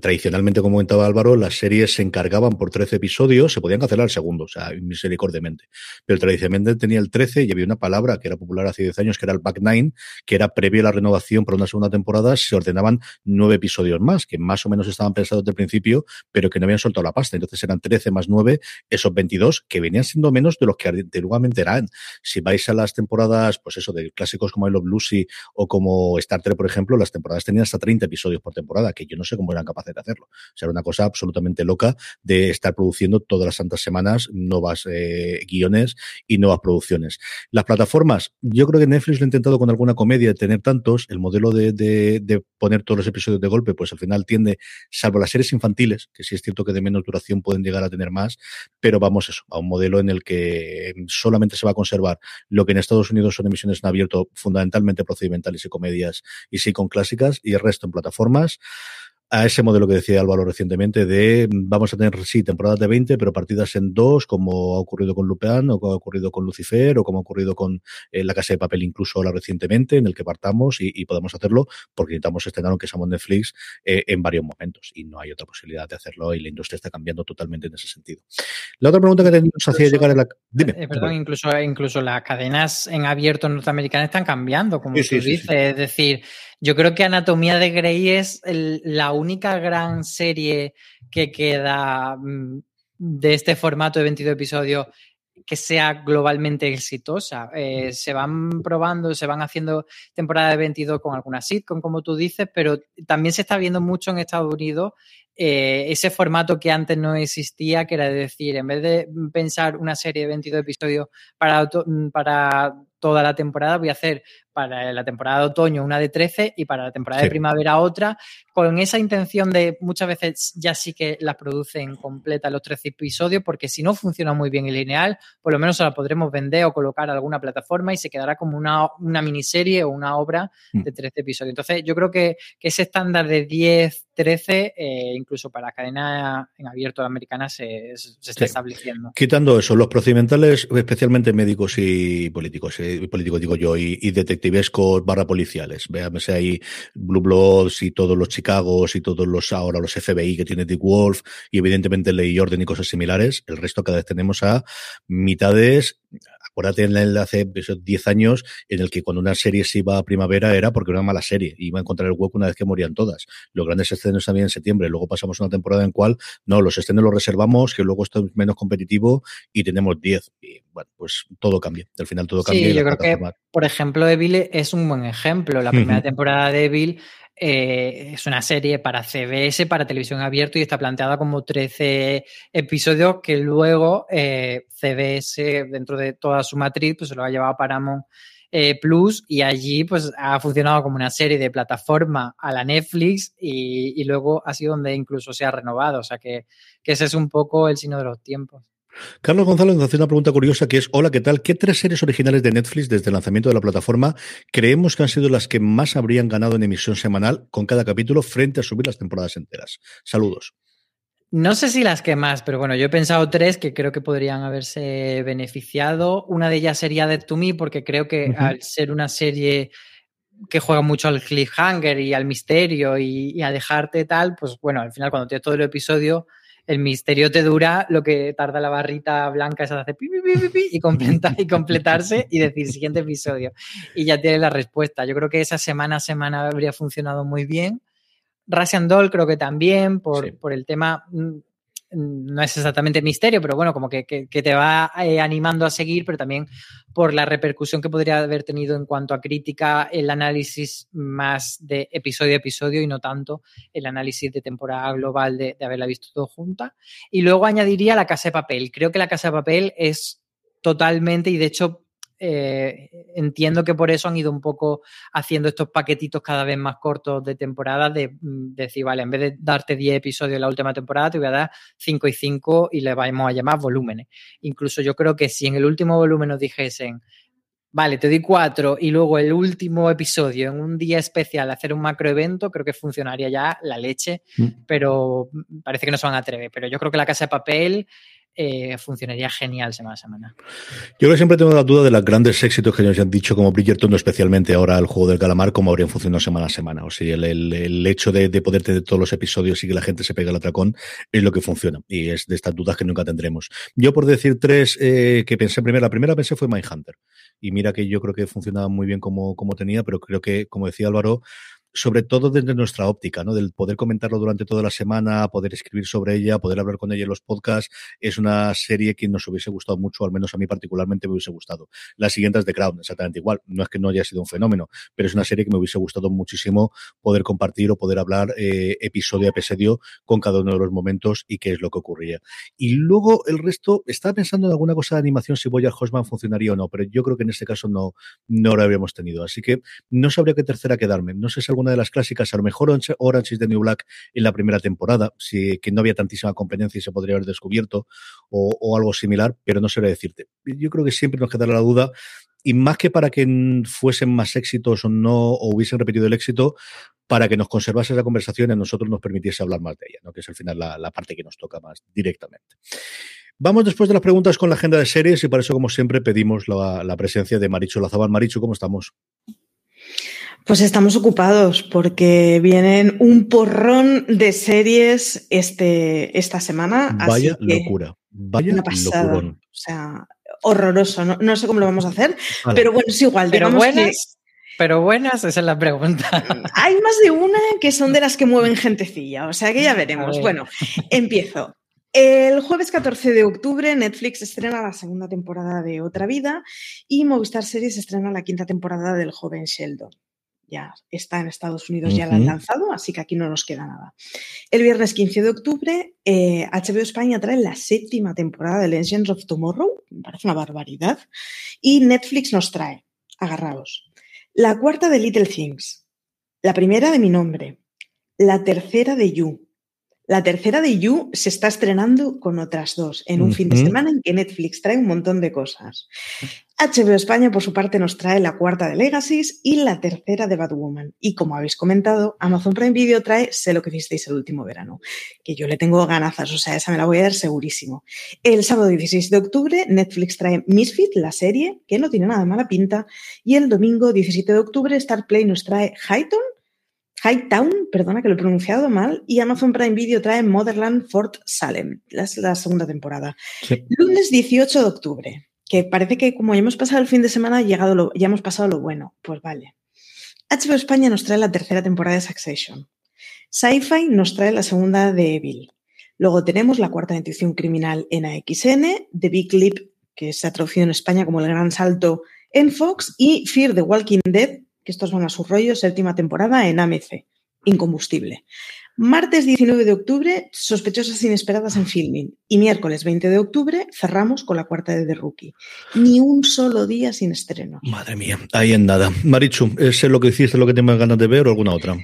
Tradicionalmente, como comentaba Álvaro, las series se encargaban por 13 episodios, se podían cancelar segundo, o sea, misericordiamente. Pero tradicionalmente tenía el 13 y había una palabra que era popular hace 10 años, que era el back nine, que era previo a la renovación para una segunda temporada, se ordenaban nueve episodios más, que más o menos estaban pensados desde el principio, pero que no habían soltado la pasta. Entonces eran 13 más 9, esos 20 22, que venían siendo menos de los que antiguamente eran. Si vais a las temporadas, pues eso, de clásicos como I Love Lucy o como Star Trek, por ejemplo, las temporadas tenían hasta 30 episodios por temporada, que yo no sé cómo eran capaces de hacerlo. O sea, era una cosa absolutamente loca de estar produciendo todas las santas semanas nuevas eh, guiones y nuevas producciones. Las plataformas, yo creo que Netflix lo ha intentado con alguna comedia tener tantos, el modelo de, de, de poner todos los episodios de golpe, pues al final tiende, salvo las series infantiles, que sí es cierto que de menos duración pueden llegar a tener más, pero vamos eso, a un modelo en el que solamente se va a conservar lo que en Estados Unidos son emisiones en abierto, fundamentalmente procedimentales y comedias y sí con clásicas, y el resto en plataformas a ese modelo que decía Álvaro recientemente de vamos a tener, sí, temporadas de 20, pero partidas en dos, como ha ocurrido con Lupin, o como ha ocurrido con Lucifer, o como ha ocurrido con eh, La Casa de Papel incluso ahora recientemente, en el que partamos y, y podemos hacerlo porque necesitamos estrenar, aunque seamos Netflix, eh, en varios momentos. Y no hay otra posibilidad de hacerlo y la industria está cambiando totalmente en ese sentido. La otra pregunta que nos hacía llegar a la... Dime. Eh, perdón, incluso, incluso las cadenas en abierto norteamericanas están cambiando, como sí, tú sí, dices. Sí, es decir, yo creo que Anatomía de Grey es el, la única gran serie que queda mm, de este formato de 22 episodios que sea globalmente exitosa. Eh, se van probando, se van haciendo temporada de 22 con alguna sitcom, como tú dices, pero también se está viendo mucho en Estados Unidos eh, ese formato que antes no existía, que era de decir, en vez de pensar una serie de 22 episodios para, para toda la temporada, voy a hacer para la temporada de otoño una de 13 y para la temporada sí. de primavera otra, con esa intención de muchas veces ya sí que las producen completa los 13 episodios, porque si no funciona muy bien el lineal, por lo menos se la podremos vender o colocar a alguna plataforma y se quedará como una, una miniserie o una obra de 13 episodios. Entonces, yo creo que, que ese estándar de 10, 13, eh, incluso para cadena en abierto americana, se, se está sí. estableciendo. Quitando eso, los procedimentales, especialmente médicos y políticos, eh, políticos digo yo, y, y detectivescos barra policiales. Véamese ahí Blue Bloods y todos los Chicagos y todos los ahora los FBI que tiene Dick Wolf y evidentemente Ley Orden y cosas similares. El resto cada vez tenemos a mitades acuérdate en el hace 10 años en el que cuando una serie se iba a primavera era porque era una mala serie, iba a encontrar el hueco una vez que morían todas. Los grandes estrenos también en septiembre, luego pasamos una temporada en cual, no, los estrenos los reservamos, que luego esto es menos competitivo y tenemos 10. Y bueno, pues todo cambia, al final todo cambia. Sí, yo creo que, por ejemplo, Evil es un buen ejemplo. La primera temporada de Evil eh, es una serie para CBS, para televisión abierta y está planteada como 13 episodios que luego eh, CBS, dentro de toda su matriz, pues se lo ha llevado a Paramount eh, Plus y allí pues ha funcionado como una serie de plataforma a la Netflix y, luego ha sido donde incluso se ha renovado. O sea que, que ese es un poco el signo de los tiempos. Carlos González nos hace una pregunta curiosa que es, hola, ¿qué tal? ¿Qué tres series originales de Netflix desde el lanzamiento de la plataforma creemos que han sido las que más habrían ganado en emisión semanal con cada capítulo frente a subir las temporadas enteras? Saludos. No sé si las que más, pero bueno, yo he pensado tres que creo que podrían haberse beneficiado. Una de ellas sería Dead to Me, porque creo que al ser una serie que juega mucho al cliffhanger y al misterio y, y, a dejarte tal, pues bueno, al final cuando tienes todo el episodio, el misterio te dura lo que tarda la barrita blanca esa de hacer pi, pi, pi, y, completa, y completarse y decir siguiente episodio. Y ya tienes la respuesta. Yo creo que esa semana a semana habría funcionado muy bien. Russian Doll creo que también, por, sí. por el tema, no es exactamente misterio, pero bueno, como que, que, te va eh, animando a seguir, pero también por la repercusión que podría haber tenido en cuanto a crítica, el análisis más de episodio a episodio y no tanto el análisis de temporada global de, de haberla visto todo junta. Y luego añadiría la Casa de Papel. Creo que la Casa de Papel es totalmente, y de hecho eh, entiendo que por eso han ido un poco haciendo estos paquetitos cada vez más cortos de temporada, de, de decir, vale, en vez de darte 10 episodios en la última temporada, te voy a dar 5 y 5 y le vamos a llamar volúmenes. Incluso yo creo que si en el último volumen nos dijesen, vale, te doy 4 y luego el último episodio en un día especial hacer un macroevento, creo que funcionaría ya la leche, mm. pero parece que no se van a atrever. Pero yo creo que la casa de papel eh, funcionaría genial semana a semana. Yo creo que siempre tengo la duda de los grandes éxitos que nos han dicho, como Bridgerton, especialmente ahora el juego del calamar, cómo habrían funcionado semana a semana. O sea, el, el, el hecho de, de, poder tener todos los episodios y que la gente se pegue el atracón es lo que funciona. Y es de estas dudas que nunca tendremos. Yo, por decir tres eh, que pensé primero, la primera pensé fue Mindhunter. Y mira que yo creo que funcionaba muy bien como, como tenía, pero creo que, como decía Álvaro, sobre todo desde nuestra óptica, ¿no? Del poder comentarlo durante toda la semana, poder escribir sobre ella, poder hablar con ella en los podcasts, es una serie que nos hubiese gustado mucho, al menos a mí particularmente me hubiese gustado. La siguiente es The Crown, exactamente igual. No es que no haya sido un fenómeno, pero es una serie que me hubiese gustado muchísimo poder compartir o poder hablar eh, episodio a episodio con cada uno de los momentos y qué es lo que ocurría. Y luego el resto, estaba pensando en alguna cosa de animación si Boya Hosman funcionaría o no, pero yo creo que en este caso no, no lo habríamos tenido. Así que no sabría qué tercera quedarme. No sé si alguna de las clásicas, a lo mejor Orange is the New Black en la primera temporada, si, que no había tantísima competencia y se podría haber descubierto, o, algo similar, pero no sé decirte. Yo creo que siempre nos quedará la duda y más que para que fuesen más éxitos o no, o hubiesen repetido el éxito, para que nos conservase esa conversación y a nosotros nos permitiese hablar más de ella, que es al final la, parte que nos toca más directamente. Vamos después de las preguntas con la agenda de series y para eso, como siempre, pedimos la, presencia de Maricho Lazabal. Maricho, ¿cómo estamos? Pues estamos ocupados porque vienen un porrón de series este, esta semana. Vaya locura. Vaya locurón. O sea, horroroso. No, no, sé cómo lo vamos a hacer, vale. pero bueno, es igual. Pero buenas, que... pero buenas, esa es la pregunta. Hay más de una que son de las que mueven gentecilla, o sea que ya veremos. Bueno, empiezo. El jueves 14 de octubre Netflix estrena la segunda temporada de Otra Vida y Movistar Series estrena la quinta temporada del joven Sheldon ya está en Estados Unidos, ya uh -huh. la han lanzado, así que aquí no nos queda nada. El viernes 15 de octubre, eh, HBO España trae la séptima temporada de Legends of Tomorrow, me parece una barbaridad, y Netflix nos trae, agarraos, la cuarta de Little Things, la primera de Mi Nombre, la tercera de You, la tercera de You se está estrenando con otras dos en un uh -huh. fin de semana en que Netflix trae un montón de cosas. HBO España, por su parte, nos trae la cuarta de Legacies y la tercera de Batwoman. Y como habéis comentado, Amazon Prime Video trae Sé lo que hicisteis el último verano, que yo le tengo ganazas, o sea, esa me la voy a dar segurísimo. El sábado 16 de octubre, Netflix trae Misfit, la serie, que no tiene nada mala pinta. Y el domingo 17 de octubre, Starplay nos trae Highton, Hightown, perdona que lo he pronunciado mal, y Amazon Prime Video trae Motherland Fort Salem, la, la segunda temporada. Sí. Lunes 18 de octubre, que parece que como ya hemos pasado el fin de semana, llegado lo, ya hemos pasado lo bueno. Pues vale. HBO España nos trae la tercera temporada de Succession. Sci-Fi nos trae la segunda de Evil. Luego tenemos la cuarta edición criminal en AXN, The Big Leap, que se ha traducido en España como El Gran Salto en Fox, y Fear the Walking Dead, que estos van a su rollo, séptima temporada en AMC, Incombustible. Martes 19 de octubre, sospechosas inesperadas en filming. Y miércoles 20 de octubre, cerramos con la cuarta de The Rookie. Ni un solo día sin estreno. Madre mía, ahí en nada. Marichu, ¿es lo que hiciste, lo que tienes ganas de ver o alguna otra?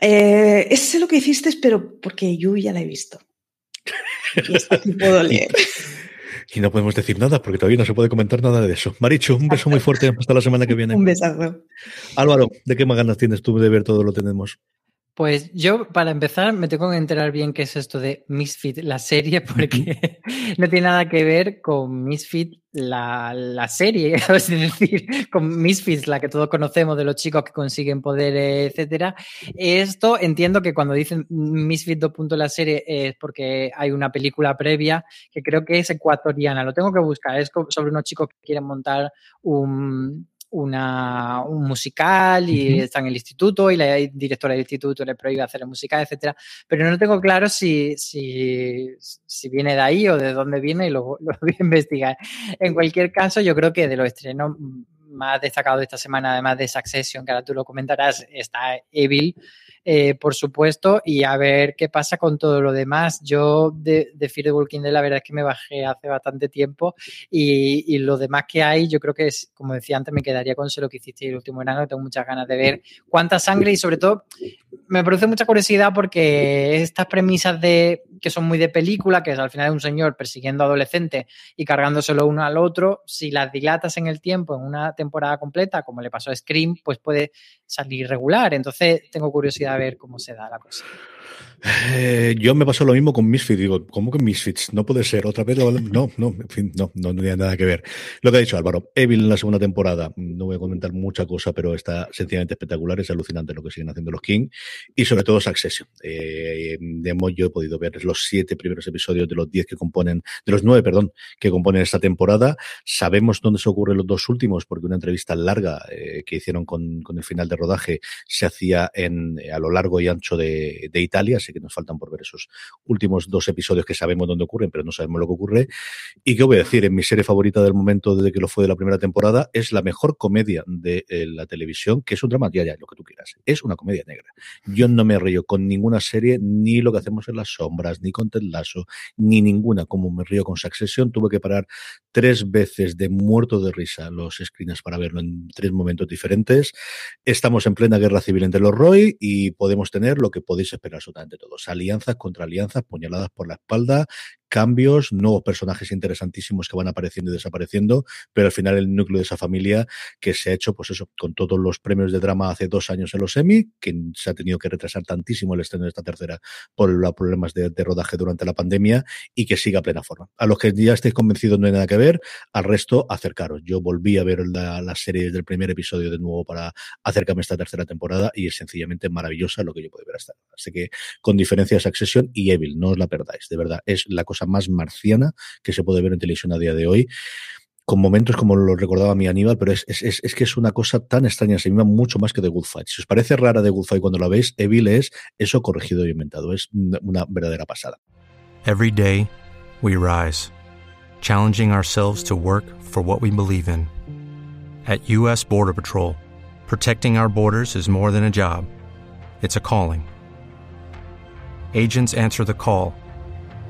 Eh, es lo que hiciste, pero porque yo ya la he visto. Y puedo leer. Y no podemos decir nada porque todavía no se puede comentar nada de eso. Marichu, un beso muy fuerte. Hasta la semana que viene. un besazo. Álvaro, ¿de qué más ganas tienes tú de ver todo lo que tenemos? Pues yo, para empezar, me tengo que enterar bien qué es esto de Misfit, la serie, porque no tiene nada que ver con Misfit, la, la, serie, es decir, con Misfits, la que todos conocemos de los chicos que consiguen poder, etcétera. Esto entiendo que cuando dicen Misfit 2. la serie es porque hay una película previa que creo que es ecuatoriana. Lo tengo que buscar. Es sobre unos chicos que quieren montar un, una, un musical y está en el instituto y la directora del instituto le prohíbe hacer el musical, etcétera. Pero no tengo claro si, si, si viene de ahí o de dónde viene y lo, lo voy a investigar. En cualquier caso, yo creo que de los estrenos más destacados de esta semana, además de Succession, que ahora tú lo comentarás, está Evil, eh, por supuesto, y a ver qué pasa con todo lo demás. Yo de, de Fear the Walking Dead, la verdad es que me bajé hace bastante tiempo y, y, lo demás que hay, yo creo que es, como decía antes, me quedaría con lo que hiciste el último verano. Tengo muchas ganas de ver cuánta sangre y sobre todo me produce mucha curiosidad porque estas premisas de que son muy de película, que es al final un señor persiguiendo adolescentes y cargándoselo uno al otro, si las dilatas en el tiempo, en una temporada completa, como le pasó a Scream, pues puede salir regular. Entonces tengo curiosidad a ver cómo se da la cosa. Eh, yo me pasó lo mismo con Misfits. Digo, ¿cómo que Misfits? No puede ser. Otra vez, no, no, en fin, no, no, no tiene nada que ver. Lo que ha dicho Álvaro, Evil en la segunda temporada, no voy a comentar mucha cosa, pero está sencillamente espectacular. Es alucinante lo que siguen haciendo los King y sobre todo Succession. Eh, de yo he podido ver los siete primeros episodios de los diez que componen, de los nueve, perdón, que componen esta temporada. Sabemos dónde se ocurren los dos últimos, porque una entrevista larga eh, que hicieron con, el final de rodaje se hacía en, a lo largo y ancho de, de Italia, que nos faltan por ver esos últimos dos episodios que sabemos dónde ocurren, pero no sabemos lo que ocurre. Y qué voy a decir, en mi serie favorita del momento desde que lo fue de la primera temporada, es la mejor comedia de eh, la televisión, que es un drama, ya, ya, lo que tú quieras. Es una comedia negra. Yo no me río con ninguna serie, ni lo que hacemos en las sombras, ni con Ted Lasso, ni ninguna, como me río con Succession. Tuve que parar tres veces de muerto de risa los screens para verlo en tres momentos diferentes. Estamos en plena guerra civil entre los Roy y podemos tener lo que podéis esperar absolutamente todos. Alianzas contra alianzas, puñaladas por la espalda, cambios, nuevos personajes interesantísimos que van apareciendo y desapareciendo, pero al final el núcleo de esa familia que se ha hecho, pues eso, con todos los premios de drama hace dos años en los Emmy, que se ha tenido que retrasar tantísimo el estreno de esta tercera por los problemas de, rodaje durante la pandemia y que siga a plena forma. A los que ya estéis convencidos no hay nada que ver, al resto acercaros. Yo volví a ver la, la serie del primer episodio de nuevo para acercarme a esta tercera temporada y es sencillamente maravillosa lo que yo puedo ver hasta ahora. Así que con diferencia Succession y Evil, no os la perdáis, de verdad, es la cosa más marciana que se puede ver en televisión a día de hoy con momentos como lo recordaba mi Aníbal, pero es, es, es, que es una cosa tan extraña, se mima mucho más que The Good Fight. Si os parece rara The Good Fight cuando la veis, Evil es eso corregido y inventado. Es una verdadera pasada. Every day we rise, challenging ourselves to work for what we believe in. At U.S. Border Patrol, protecting our borders is more than a job, it's a calling. Agents answer the call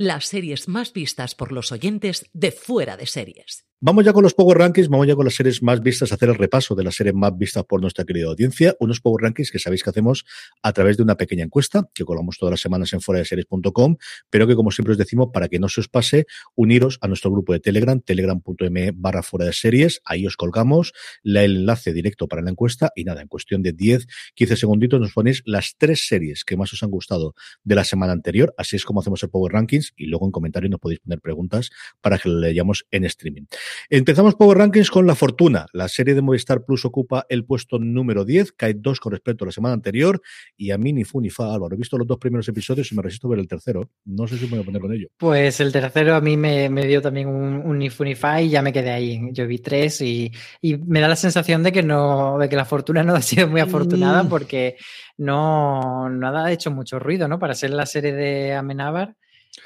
las series más vistas por los oyentes de fuera de series. Vamos ya con los Power Rankings, vamos ya con las series más vistas, a hacer el repaso de las series más vistas por nuestra querida audiencia. Unos Power Rankings que sabéis que hacemos a través de una pequeña encuesta que colgamos todas las semanas en fuera de series.com, pero que como siempre os decimos, para que no se os pase, uniros a nuestro grupo de Telegram, telegram.me barra fuera de series. Ahí os colgamos el enlace directo para la encuesta y nada, en cuestión de 10, 15 segunditos nos ponéis las tres series que más os han gustado de la semana anterior. Así es como hacemos el Power Rankings y luego en comentarios nos podéis poner preguntas para que lo leyamos en streaming. Empezamos Power Rankings con La Fortuna. La serie de Movistar Plus ocupa el puesto número 10, cae dos con respecto a la semana anterior. Y a mí ni fu ni fa, Álvaro. He visto los dos primeros episodios y me resisto a ver el tercero. No sé si me voy a poner con ello. Pues el tercero a mí me, dio también un, un ni fu ni fa y ya me quedé ahí. Yo vi tres y, me da la sensación de que no, de que La Fortuna no ha sido muy afortunada mm. porque no, no ha hecho mucho ruido, ¿no? Para ser la serie de Amenábar.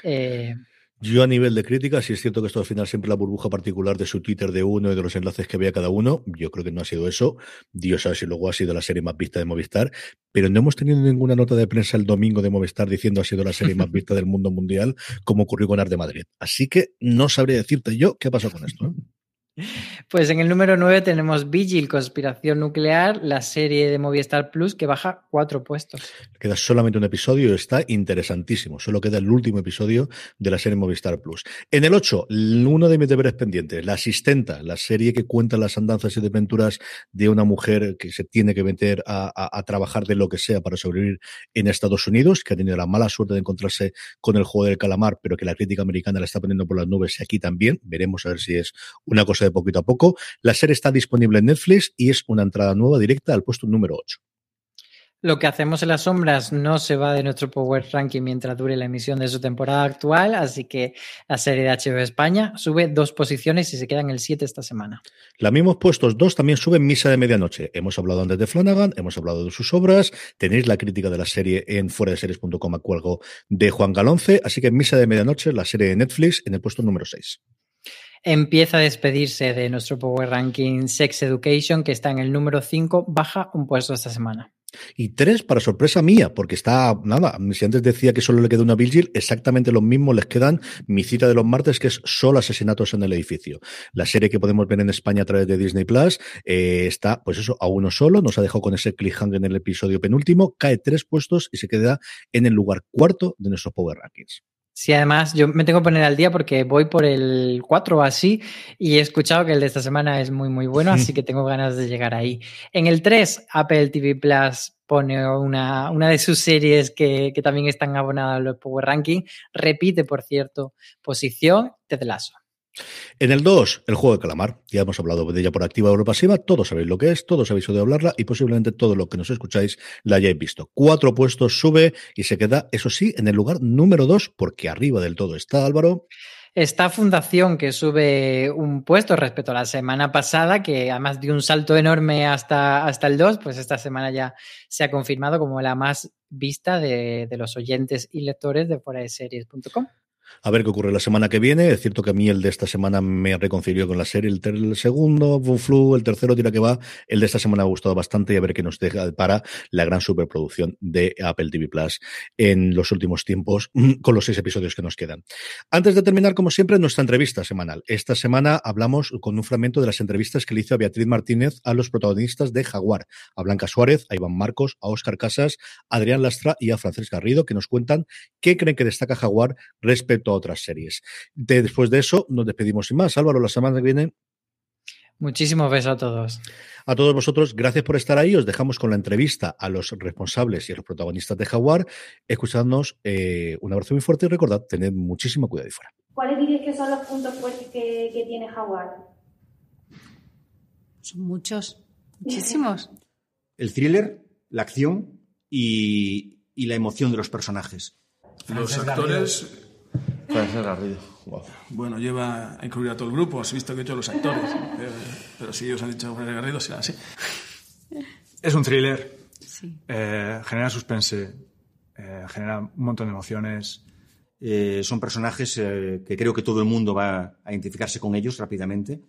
Eh, yo a nivel de crítica, si es cierto que esto al final siempre la burbuja particular de su Twitter de uno y de los enlaces que veía cada uno, yo creo que no ha sido eso. Dios sabe si luego ha sido la serie más vista de Movistar, pero no hemos tenido ninguna nota de prensa el domingo de Movistar diciendo ha sido la serie más vista del mundo mundial, como ocurrió con Arte Madrid. Así que no sabría decirte yo qué pasó con esto. Pues en el número 9 tenemos Vigil, Conspiración Nuclear, la serie de Movistar Plus que baja cuatro puestos. Queda solamente un episodio está interesantísimo. Solo queda el último episodio de la serie Movistar Plus. En el 8, uno de mis deberes pendientes, La Asistenta, la serie que cuenta las andanzas y desventuras de una mujer que se tiene que meter a, a trabajar de lo que sea para sobrevivir en Estados Unidos, que ha tenido la mala suerte de encontrarse con el juego del calamar, pero que la crítica americana la está poniendo por las nubes y aquí también. Veremos a ver si es una cosa de poquito a poco. La serie está disponible en Netflix y es una entrada nueva directa al puesto número 8. Lo que hacemos en las sombras no se va de nuestro Power Ranking mientras dure la emisión de su temporada actual, así que la serie de HBO España sube dos posiciones y se queda en el 7 esta semana. La mismos puestos dos también suben Misa de Medianoche. Hemos hablado antes de Flanagan, hemos hablado de sus obras, tenéis la crítica de la serie en fuera de series.com a cuelgo de Juan Galonce, así que Misa de Medianoche, la serie de Netflix, en el puesto número 6 empieza a despedirse de nuestro Power Ranking Sex Education, que está en el número 5, baja un puesto esta semana. Y tres, para sorpresa mía, porque está, nada, si antes decía que solo le queda una Vigil, exactamente los mismos les quedan mi cita de los martes, que es solo asesinatos en el edificio. La serie que podemos ver en España a través de Disney Plus eh, está, pues eso, a uno solo, nos ha dejado con ese cliffhanger en el episodio penúltimo, cae tres puestos y se queda en el lugar cuarto de nuestros Power Rankings. Sí, además yo me tengo que poner al día porque voy por el 4 o así y he escuchado que el de esta semana es muy, muy bueno, así que tengo ganas de llegar ahí. En el 3, Apple TV Plus pone una, una de sus series que, que también están abonadas a los Power Ranking. Repite, por cierto, posición Ted Lasso. En el 2, el juego de calamar. Ya hemos hablado de ella por activa o pasiva. Todos sabéis lo que es, todos habéis oído hablarla y posiblemente todo lo que nos escucháis la hayáis visto. Cuatro puestos sube y se queda, eso sí, en el lugar número 2, porque arriba del todo está Álvaro. Esta fundación que sube un puesto respecto a la semana pasada, que además dio un salto enorme hasta, hasta el 2, pues esta semana ya se ha confirmado como la más vista de, de los oyentes y lectores de foraseries.com. A ver qué ocurre la semana que viene. Es cierto que a mí el de esta semana me reconcilió con la serie. El, segundo, Flu, el tercero, tira que va. El de esta semana me ha gustado bastante y a ver qué nos deja para la gran superproducción de Apple TV Plus en los últimos tiempos con los seis episodios que nos quedan. Antes de terminar, como siempre, nuestra entrevista semanal. Esta semana hablamos con un fragmento de las entrevistas que le hizo a Beatriz Martínez a los protagonistas de Jaguar, a Blanca Suárez, a Iván Marcos, a Óscar Casas, a Adrián Lastra y a Frances Garrido, que nos cuentan qué creen que destaca Jaguar respecto a otras series. después de eso, nos despedimos sin más. Álvaro, la semana que viene. Muchísimos besos a todos. A todos vosotros, gracias por estar ahí. Os dejamos con la entrevista a los responsables y a los protagonistas de Jaguar. Escuchadnos, eh, un abrazo muy fuerte y recordad, tened muchísimo cuidado ahí fuera. ¿Cuáles diréis que son los puntos fuertes que, que tiene Jaguar? Son muchos, muchísimos. El thriller, la acción y, y la emoción de los personajes. Los actores Garrido. Bueno, lleva a incluir a todo el grupo, has visto que he hecho los actores. Pero, si ellos han dicho Frances Garrido, será así. Es un thriller. Eh, genera suspense, eh, genera un montón de emociones. Eh, son personajes que creo que todo el mundo va a identificarse con ellos rápidamente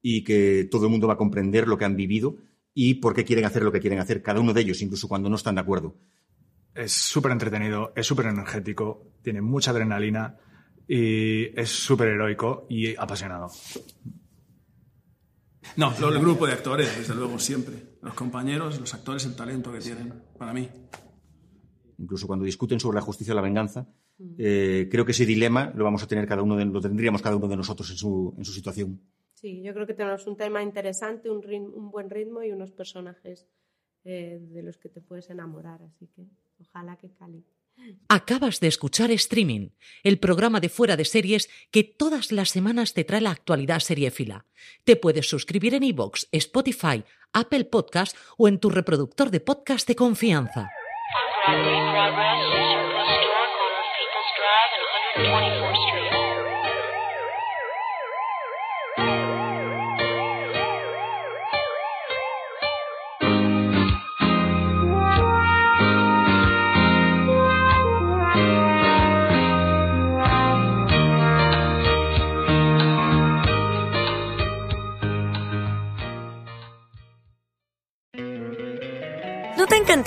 y que todo el mundo va a comprender lo que han vivido y por qué quieren hacer lo que quieren hacer, cada uno de ellos, incluso cuando no están de acuerdo. Es súper entretenido, es súper energético, tiene mucha adrenalina y es súper heroico y apasionado. No, el grupo de actores, desde luego, siempre. Los compañeros, los actores, el talento que tienen, para mí. Incluso cuando discuten sobre la justicia o la venganza, eh, creo que ese dilema lo vamos a tener cada uno de, lo tendríamos cada uno de nosotros en su, en su situación. Sí, yo creo que tenemos un tema interesante, un, un buen ritmo y unos personajes eh, de los que te puedes enamorar, así que ojalá que cali. Acabas de escuchar Streaming, el programa de fuera de series que todas las semanas te trae la actualidad seriéfila. Te puedes suscribir en iVoox, Spotify, Apple Podcast o en tu reproductor de podcast de confianza.